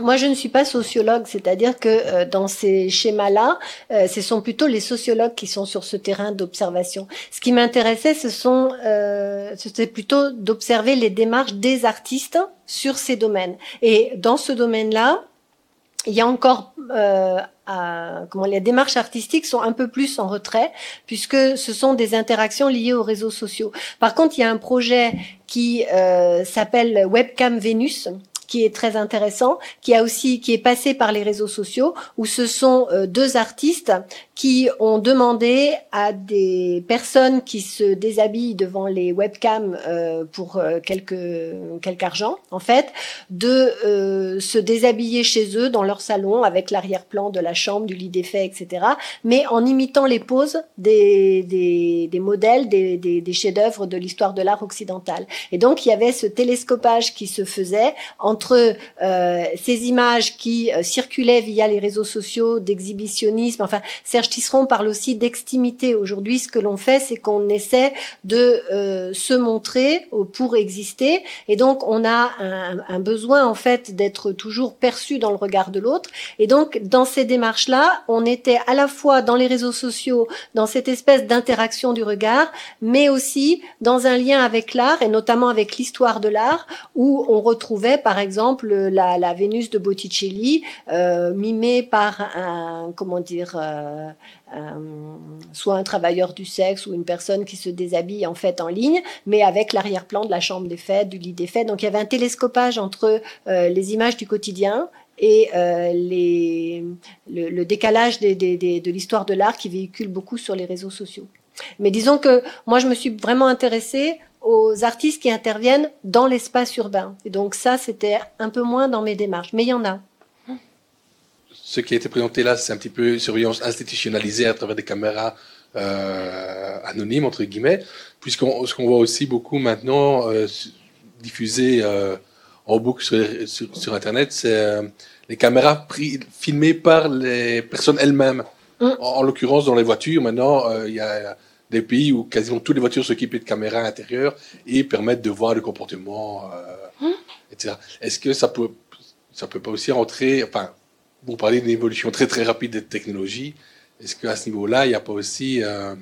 moi, je ne suis pas sociologue, c'est-à-dire que euh, dans ces schémas-là, euh, ce sont plutôt les sociologues qui sont sur ce terrain d'observation. Ce qui m'intéressait, ce sont, euh, c'était plutôt d'observer les démarches des artistes sur ces domaines. Et dans ce domaine-là, il y a encore euh, à, comment les démarches artistiques sont un peu plus en retrait puisque ce sont des interactions liées aux réseaux sociaux. Par contre, il y a un projet qui euh, s'appelle Webcam Vénus qui est très intéressant, qui a aussi qui est passé par les réseaux sociaux où ce sont euh, deux artistes qui ont demandé à des personnes qui se déshabillent devant les webcams euh, pour euh, quelques quelque argent en fait de se déshabiller chez eux dans leur salon avec l'arrière-plan de la chambre du lit d'effet etc mais en imitant les poses des, des, des modèles des, des, des chefs-d'œuvre de l'histoire de l'art occidental. Et donc il y avait ce télescopage qui se faisait entre euh, ces images qui circulaient via les réseaux sociaux d'exhibitionnisme enfin Serge Tisseron parle aussi d'extimité. Aujourd'hui, ce que l'on fait, c'est qu'on essaie de euh, se montrer pour exister. Et donc, on a un, un besoin, en fait, d'être toujours perçu dans le regard de l'autre. Et donc, dans ces démarches-là, on était à la fois dans les réseaux sociaux, dans cette espèce d'interaction du regard, mais aussi dans un lien avec l'art, et notamment avec l'histoire de l'art, où on retrouvait, par exemple, la, Vénus de Botticelli, euh, mimée par un, comment dire, euh, soit un travailleur du sexe ou une personne qui se déshabille en fait en ligne, mais avec l'arrière-plan de la chambre des fêtes, du lit des fêtes. Donc il y avait un télescopage entre euh, les images du quotidien et le, décalage de l'histoire de l'art qui véhicule beaucoup sur les réseaux sociaux. Mais disons que moi, je me suis vraiment intéressée aux artistes qui interviennent dans l'espace urbain. Et donc ça, c'était un peu moins dans mes démarches, mais il y en a ce qui a été présenté là, c'est un petit peu surveillance institutionnalisée à travers des caméras euh, anonymes, entre guillemets, puisqu'on ce qu'on voit aussi beaucoup maintenant euh, diffusé euh, en boucle sur, sur, Internet, c'est euh, les caméras filmées par les personnes elles-mêmes. Mm. En, l'occurrence, dans les voitures, maintenant, euh, il y a des pays où quasiment toutes les voitures sont équipées de caméras intérieures et permettent de voir le comportement, mm. etc. Est-ce que ça peut, ça peut pas aussi rentrer, enfin, vous parlez d'une évolution très très rapide des technologies. Est-ce qu'à ce niveau-là, il n'y a pas aussi... Euh,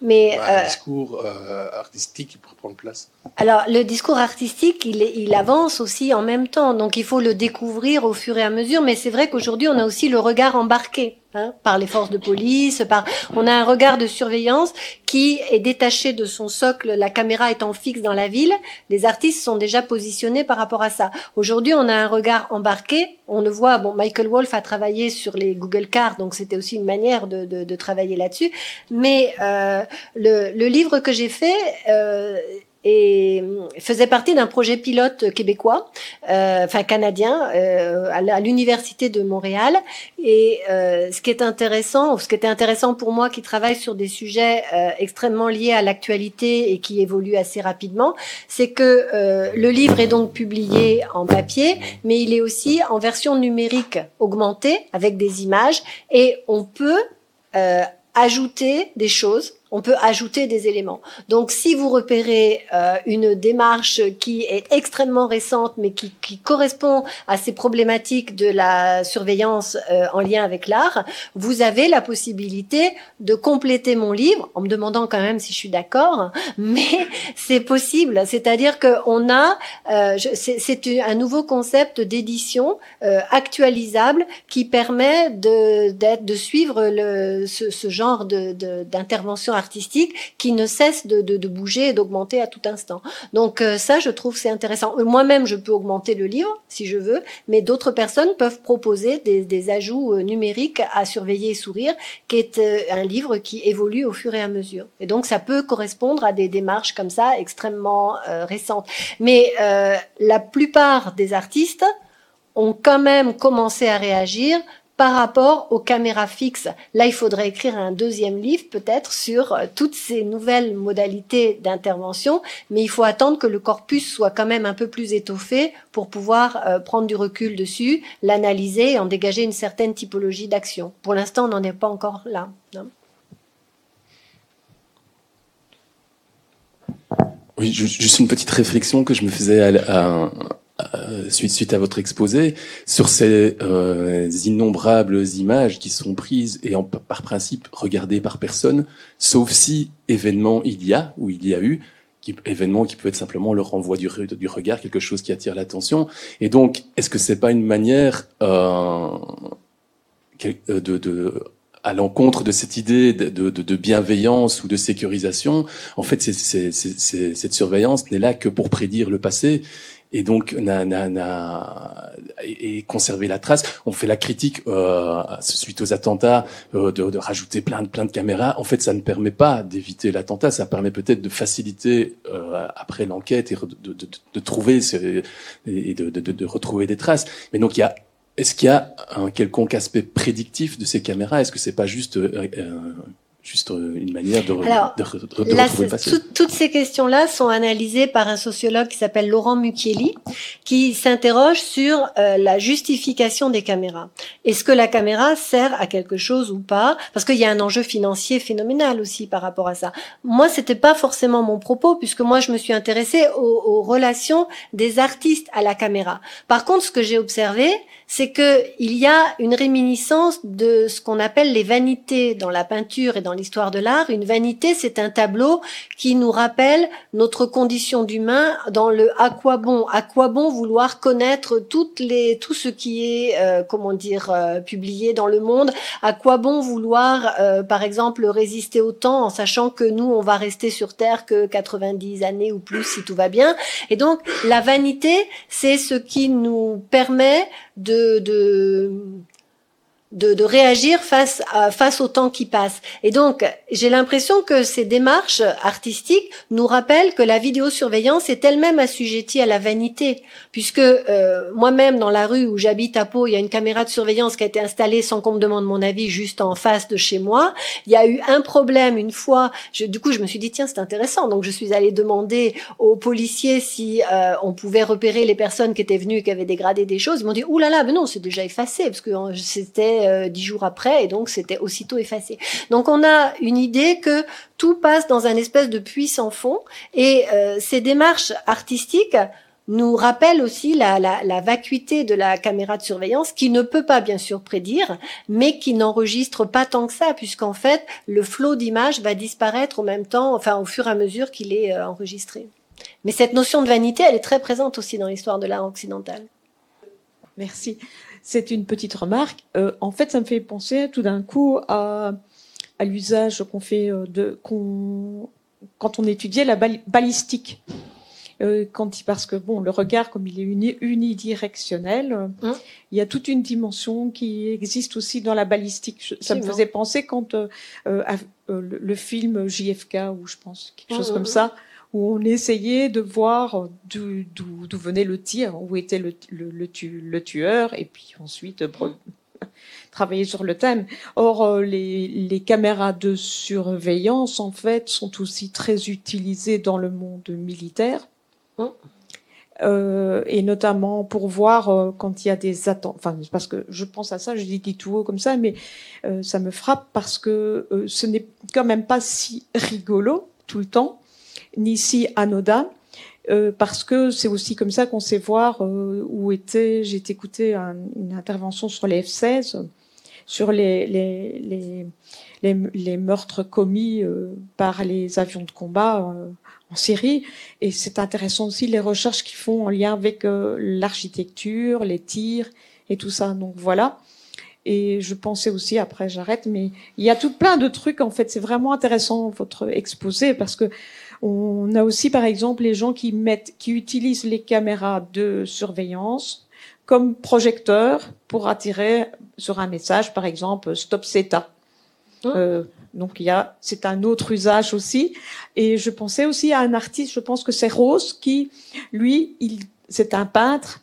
Mais un euh, discours euh, artistique qui pourrait prendre place? Alors le discours artistique, il, il avance aussi en même temps, donc il faut le découvrir au fur et à mesure. Mais c'est vrai qu'aujourd'hui, on a aussi le regard embarqué hein, par les forces de police, par on a un regard de surveillance qui est détaché de son socle, la caméra étant fixe dans la ville. Les artistes sont déjà positionnés par rapport à ça. Aujourd'hui, on a un regard embarqué. On le voit. Bon, Michael Wolff a travaillé sur les Google Cars, donc c'était aussi une manière de, de, de travailler là-dessus. Mais euh, le, le livre que j'ai fait. Euh, et faisait partie d'un projet pilote québécois, euh, enfin canadien, euh, à l'université de Montréal. Et euh, ce qui est intéressant, ou ce qui était intéressant pour moi, qui travaille sur des sujets euh, extrêmement liés à l'actualité et qui évoluent assez rapidement, c'est que euh, le livre est donc publié en papier, mais il est aussi en version numérique augmentée avec des images, et on peut euh, ajouter des choses, on peut ajouter des éléments. Donc, si vous repérez euh, une démarche qui est extrêmement récente, mais qui, qui correspond à ces problématiques de la surveillance euh, en lien avec l'art, vous avez la possibilité de compléter mon livre, en me demandant quand même si je suis d'accord, mais c'est possible. C'est-à-dire qu'on a, euh, c'est un nouveau concept d'édition euh, actualisable qui permet de, de suivre le, ce, ce genre de, de- d'intervention artistique qui ne cesse de, bouger et d'augmenter à tout instant. Donc euh, ça, je trouve c'est intéressant. Euh, Moi-même, je peux augmenter le livre si je veux, mais d'autres personnes peuvent proposer des, ajouts euh, numériques à surveiller et sourire, qui est un livre qui évolue au fur et à mesure. Et donc ça peut correspondre à des démarches comme ça extrêmement récentes. Mais la plupart des artistes ont quand même commencé à réagir par rapport aux caméras fixes. Là, il faudrait écrire un deuxième livre peut-être sur euh, toutes ces nouvelles modalités d'intervention, mais il faut attendre que le corpus soit quand même un peu plus étoffé pour pouvoir euh, prendre du recul dessus, l'analyser et en dégager une certaine typologie d'action. Pour l'instant, on n'en est pas encore là. non? Oui, ju- juste une petite réflexion que je me faisais à- à- suite, suite à votre exposé sur ces euh, innombrables images qui sont prises et en, par principe regardées par personne, sauf si événement il y a ou il y a eu, événement qui peut être simplement le renvoi du, du regard, quelque chose qui attire l'attention. Et donc, est-ce que c'est pas une manière euh, euh, de, de à l'encontre de cette idée de, de, de bienveillance ou de sécurisation, en fait, c'est, c'est, c'est- cette surveillance n'est là que pour prédire le passé et donc n'a, n'a, n'a- et, et conserver la trace. On fait la critique euh, suite aux attentats euh, de, de rajouter plein de plein de caméras. En fait, ça ne permet pas d'éviter l'attentat. Ça permet peut-être de faciliter euh, après l'enquête et de, de, de, trouver ce- et de retrouver des traces. Mais donc il y a est-ce qu'il y a un quelconque aspect prédictif de ces caméras? Est-ce que c'est pas juste euh, euh, juste euh, une manière de, re- Alors, de, re- de Là, retrouver le c'est- passé tout- toutes ces questions-là sont analysées par un sociologue qui s'appelle Laurent Mucchielli, qui s'interroge sur euh, la justification des caméras. Est-ce que la caméra sert à quelque chose ou pas? Parce qu'il y a un enjeu financier phénoménal aussi par rapport à ça. Moi, c'était pas forcément mon propos, puisque moi, je me suis intéressée aux, aux relations des artistes à la caméra. Par contre, ce que j'ai observé, c'est que il y a une réminiscence de ce qu'on appelle les vanités dans la peinture et dans l'histoire de l'art. Une vanité, c'est un tableau qui nous rappelle notre condition d'humain dans le à quoi bon, à quoi bon vouloir connaître toutes les tout ce qui est euh, comment dire euh, publié dans le monde, à quoi bon vouloir euh, par exemple résister au temps en sachant que nous on va rester sur terre que 90 années ou plus si tout va bien? Et donc la vanité, c'est ce qui nous permet de, de de, de réagir face face au temps qui passe. Et donc, j'ai l'impression que ces démarches artistiques nous rappellent que la vidéosurveillance est elle-même assujettie à la vanité, puisque euh, moi-même dans la rue où j'habite à Pau, il y a une caméra de surveillance qui a été installée sans qu'on me demande mon avis, juste en face de chez moi. Il y a eu un problème une fois. Je, du coup, je me suis dit tiens, c'est intéressant. Donc, je suis allée demander aux policiers si euh, on pouvait repérer les personnes qui étaient venues qui avaient dégradé des choses. Ils m'ont dit ouh là là, mais non, c'est déjà effacé parce que c'était euh, dix jours après et donc c'était aussitôt effacé. Donc on a une idée que tout passe dans un espèce de puits sans fond et euh, ces démarches artistiques nous rappelle aussi la, vacuité de la caméra de surveillance qui ne peut pas bien sûr prédire, mais qui n'enregistre pas tant que ça, puisqu'en fait le flot d'images va disparaître au même temps, enfin au fur et à mesure qu'il est euh, enregistré. Mais cette notion de vanité, elle est très présente aussi dans l'histoire de l'art occidental. Merci. C'est une petite remarque. Euh, en fait, ça me fait penser tout d'un coup à, à l'usage qu'on fait euh, de quand on étudiait la balistique. Euh, quand parce que bon, le regard, comme il est unidirectionnel, hein? il y a toute une dimension qui existe aussi dans la balistique. Ça me faisait penser quand euh, euh, le, film JFK, ou je pense quelque chose comme ça, où on essayait de voir d'où venait le tir, où était le, le, tueur, et puis ensuite travailler sur le thème. Or, les, les, caméras de surveillance, en fait, sont aussi très utilisées dans le monde militaire. Euh, et notamment pour voir euh, quand il y a des attentes. Enfin, parce que je pense à ça, je dis tout haut comme ça, mais euh, ça me frappe parce que ce n'est quand même pas si rigolo tout le temps, ni si anodin. parce que c'est aussi comme ça qu'on sait voir où était. J'ai écouté une intervention sur les F-16, sur les, les, les, les, les meurtres commis par les avions de combat en Syrie. Et c'est intéressant aussi les recherches qu'ils font en lien avec euh, l'architecture, les tirs et tout ça. Donc voilà. Et je pensais aussi, après j'arrête, mais il y a tout plein de trucs en fait. C'est vraiment intéressant votre exposé parce que on a aussi par exemple les gens qui mettent, qui utilisent les caméras de surveillance comme projecteurs pour attirer sur un message, par exemple, stop CETA. Hein euh, donc il y a, c'est un autre usage aussi. Et je pensais aussi à un artiste, je pense que c'est Rose, qui, lui, il, c'est un peintre.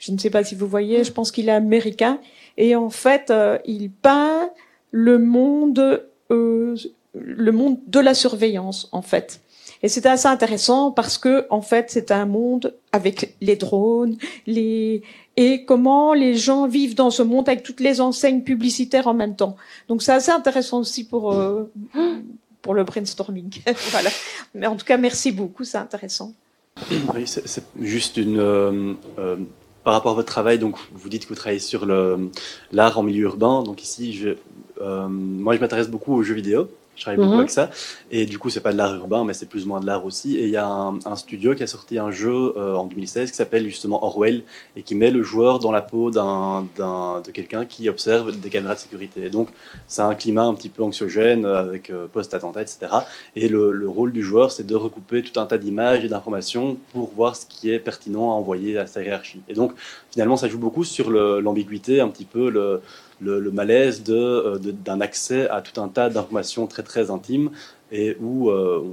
Je ne sais pas si vous voyez, je pense qu'il est américain. Et en fait, euh, il peint le monde, euh, le monde de la surveillance, en fait. Et c'était assez intéressant parce que, en fait, c'est un monde avec les drones, les, et comment les gens vivent dans ce monde avec toutes les enseignes publicitaires en même temps. Donc c'est assez intéressant aussi pour euh, pour le brainstorming. voilà. Mais en tout cas, merci beaucoup, c'est intéressant. Oui, c'est juste une euh, euh, par rapport à votre travail. Donc, vous dites que vous travaillez sur l'art en milieu urbain. Donc ici, moi, je m'intéresse beaucoup aux jeux vidéo. Je travaille beaucoup mhm. avec ça. Et du coup, c'est pas de l'art urbain, mais c'est plus ou moins de l'art aussi. Et il y a un, un, studio qui a sorti un jeu euh, en 2016 qui s'appelle justement Orwell et qui met le joueur dans la peau d'un, de quelqu'un qui observe des caméras de sécurité. Et donc, c'est un climat un petit peu anxiogène avec euh, post-attentat, etc. Et le, le, rôle du joueur, c'est de recouper tout un tas d'images et d'informations pour voir ce qui est pertinent à envoyer à sa hiérarchie. Et donc, finalement, ça joue beaucoup sur l'ambiguïté, un petit peu le le, malaise euh, d'un accès à tout un tas d'informations très très intimes et où euh,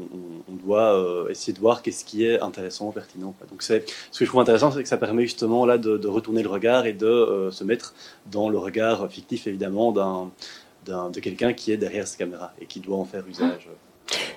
on, doit euh, essayer de voir qu'est-ce qui est intéressant, pertinent. Donc c'est ce que je trouve intéressant, c'est que ça permet justement là de, retourner le regard et de se mettre dans le regard fictif évidemment d'un, de quelqu'un qui est derrière ces caméras et qui doit en faire usage.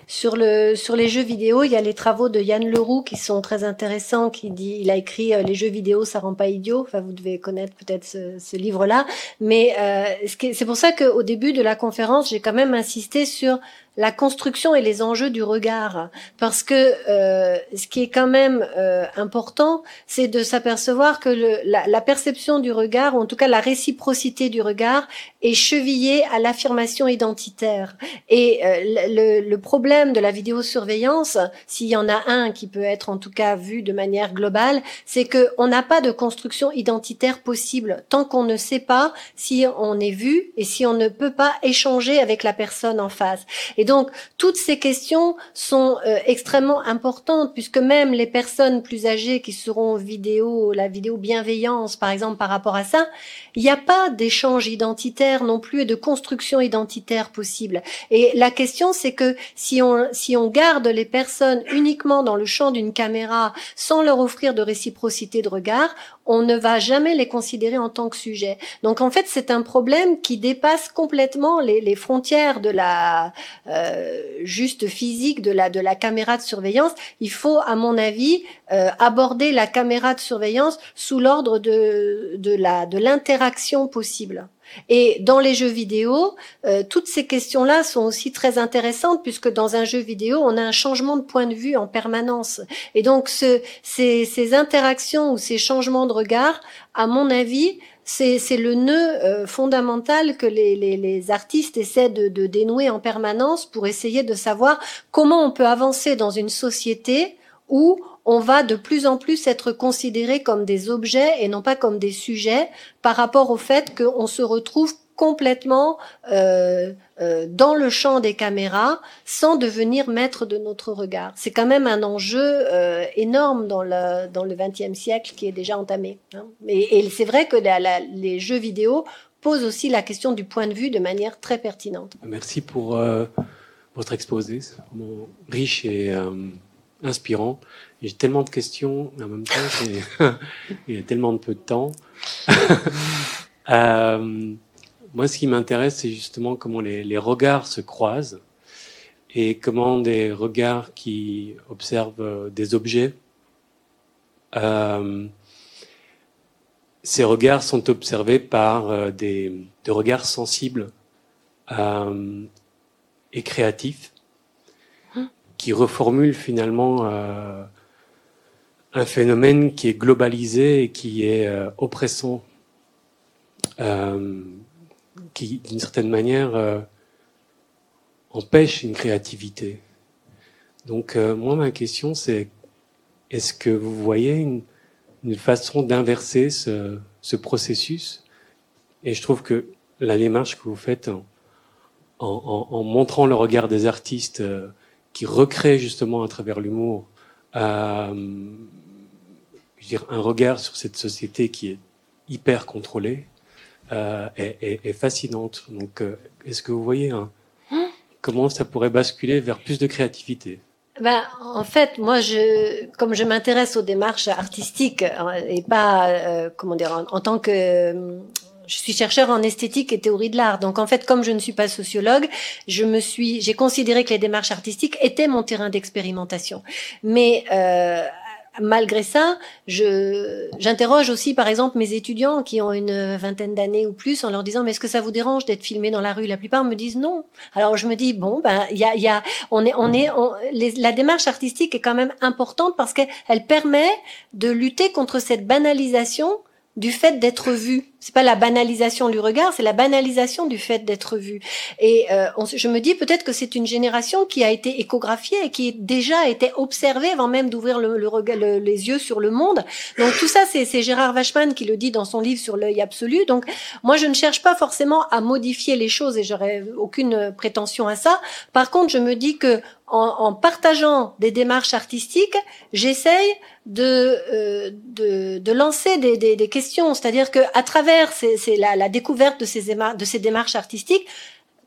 Sur, le, sur les jeux vidéo, il y a les travaux de Yann Leroux qui sont très intéressants, qui dit, il a écrit euh, Les jeux vidéo, ça rend pas idiot. Enfin, vous devez connaître peut-être ce, ce livre-là. Mais euh, c'est pour ça qu'au début de la conférence, j'ai quand même insisté sur la construction et les enjeux du regard. Parce que euh, ce qui est quand même euh, important, c'est de s'apercevoir que le, la, la, perception du regard, ou en tout cas la réciprocité du regard, est chevillée à l'affirmation identitaire. Et euh, le, le, problème de la vidéosurveillance, s'il y en a un qui peut être en tout cas vu de manière globale, c'est que on n'a pas de construction identitaire possible tant qu'on ne sait pas si on est vu et si on ne peut pas échanger avec la personne en face. Donc, toutes ces questions sont euh, extrêmement importantes puisque même les personnes plus âgées qui seront vidéo, la vidéo bienveillance, par exemple, par rapport à ça, il n'y a pas d'échange identitaire non plus et de construction identitaire possible. Et la question, c'est que si on, si on garde les personnes uniquement dans le champ d'une caméra sans leur offrir de réciprocité de regard, on ne va jamais les considérer en tant que sujet. Donc en fait, c'est un problème qui dépasse complètement les, les frontières de la euh, juste physique de la de la caméra de surveillance. Il faut, à mon avis, euh, aborder la caméra de surveillance sous l'ordre de de la de l'interaction possible. Et dans les jeux vidéo, euh, toutes ces questions-là sont aussi très intéressantes puisque dans un jeu vidéo, on a un changement de point de vue en permanence. Et donc ce, ces, ces, interactions ou ces changements de regard, à mon avis, c'est le nœud euh, fondamental que les, artistes essaient de, de dénouer en permanence pour essayer de savoir comment on peut avancer dans une société où on va de plus en plus être considéré comme des objets et non pas comme des sujets par rapport au fait qu'on se retrouve complètement euh, euh, dans le champ des caméras sans devenir maître de notre regard. C'est quand même un enjeu euh, énorme dans le dans le XXe siècle qui est déjà entamé. Hein. Et, c'est vrai que les jeux vidéo posent aussi la question du point de vue de manière très pertinente. Merci pour votre exposé, riche et inspirant. J'ai tellement de questions, en même temps, il y a tellement de peu de temps. moi, ce qui m'intéresse, c'est justement comment les, regards se croisent et comment des regards qui observent euh, des objets, euh, ces regards sont observés par euh, des, regards sensibles et créatifs qui reformulent finalement un phénomène qui est globalisé et qui est oppressant, qui d'une certaine manière euh, empêche une créativité. Donc euh, moi ma question c'est est-ce que vous voyez une, façon d'inverser ce, ce, processus? Et je trouve que la démarche que vous faites en, montrant le regard des artistes euh, qui recréent justement à travers l'humour un regard sur cette société qui est hyper contrôlée euh, est, est, est, fascinante. Donc, euh, est-ce que vous voyez hein, comment ça pourrait basculer vers plus de créativité? Ben, en fait, moi, je, comme je m'intéresse aux démarches artistiques euh, et pas, euh, comment dire, en, en tant que je suis chercheur en esthétique et théorie de l'art. Donc en fait, comme je ne suis pas sociologue, je me suis, j'ai considéré que les démarches artistiques étaient mon terrain d'expérimentation. Mais euh, malgré ça, je, j'interroge aussi, par exemple, mes étudiants qui ont une vingtaine d'années ou plus, en leur disant mais est-ce que ça vous dérange d'être filmé dans la rue? La plupart me disent non. Alors je me dis bon ben il y a, y a, on est, on est, on, la démarche artistique est quand même importante parce qu'elle permet de lutter contre cette banalisation du fait d'être vu. C'est pas la banalisation du regard, c'est la banalisation du fait d'être vu. Et euh, je me dis peut-être que c'est une génération qui a été échographiée et qui déjà été observée avant même d'ouvrir le, le, le, les yeux sur le monde. Donc tout ça, c'est Gérard Vachman qui le dit dans son livre sur l'œil absolu. Donc moi, je ne cherche pas forcément à modifier les choses et j'aurais aucune prétention à ça. Par contre, je me dis que en, en partageant des démarches artistiques, j'essaye de, euh, de, de, lancer des, des, des questions. C'est-à-dire que à travers c'est la, la, découverte de ces, de ces démarches artistiques,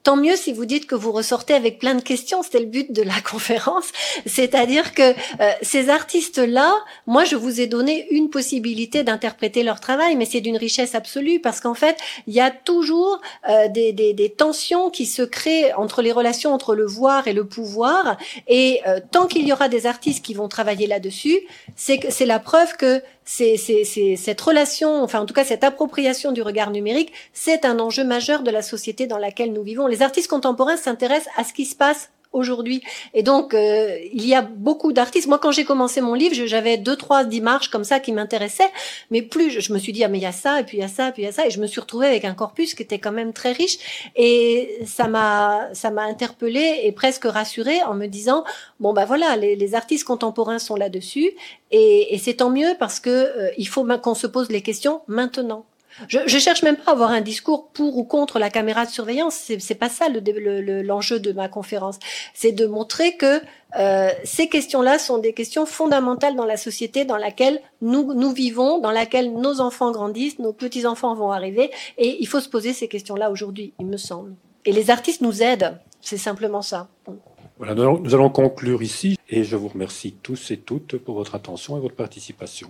tant mieux si vous dites que vous ressortez avec plein de questions. C'était le but de la conférence. C'est-à-dire que euh, ces artistes-là, moi, je vous ai donné une possibilité d'interpréter leur travail, mais c'est d'une richesse absolue parce qu'en fait, il y a toujours euh, des, des, des, tensions qui se créent entre les relations entre le voir et le pouvoir. Et euh, tant qu'il y aura des artistes qui vont travailler là-dessus, c'est c'est la preuve que c'est cette relation, enfin en tout cas cette appropriation du regard numérique, c'est un enjeu majeur de la société dans laquelle nous vivons. Les artistes contemporains s'intéressent à ce qui se passe aujourd'hui. Et donc, euh, il y a beaucoup d'artistes. Moi, quand j'ai commencé mon livre, j'avais deux, trois démarches comme ça qui m'intéressaient. Mais plus, je me suis dit, ah, mais il y a ça, et puis il y a ça, et puis il y a ça. Et je me suis retrouvée avec un corpus qui était quand même très riche. Et ça m'a, ça m'a interpellée et presque rassurée en me disant, bon, bah voilà, les, artistes contemporains sont là-dessus. Et, et c'est tant mieux parce que euh, il faut qu'on se pose les questions maintenant. Je, je cherche même pas à avoir un discours pour ou contre la caméra de surveillance. C'est pas ça l'enjeu le, le, de ma conférence. C'est de montrer que euh, ces questions-là sont des questions fondamentales dans la société dans laquelle nous nous vivons, dans laquelle nos enfants grandissent, nos petits enfants vont arriver, et il faut se poser ces questions-là aujourd'hui, il me semble. Et les artistes nous aident. C'est simplement ça. Voilà, nous allons conclure ici, et je vous remercie tous et toutes pour votre attention et votre participation.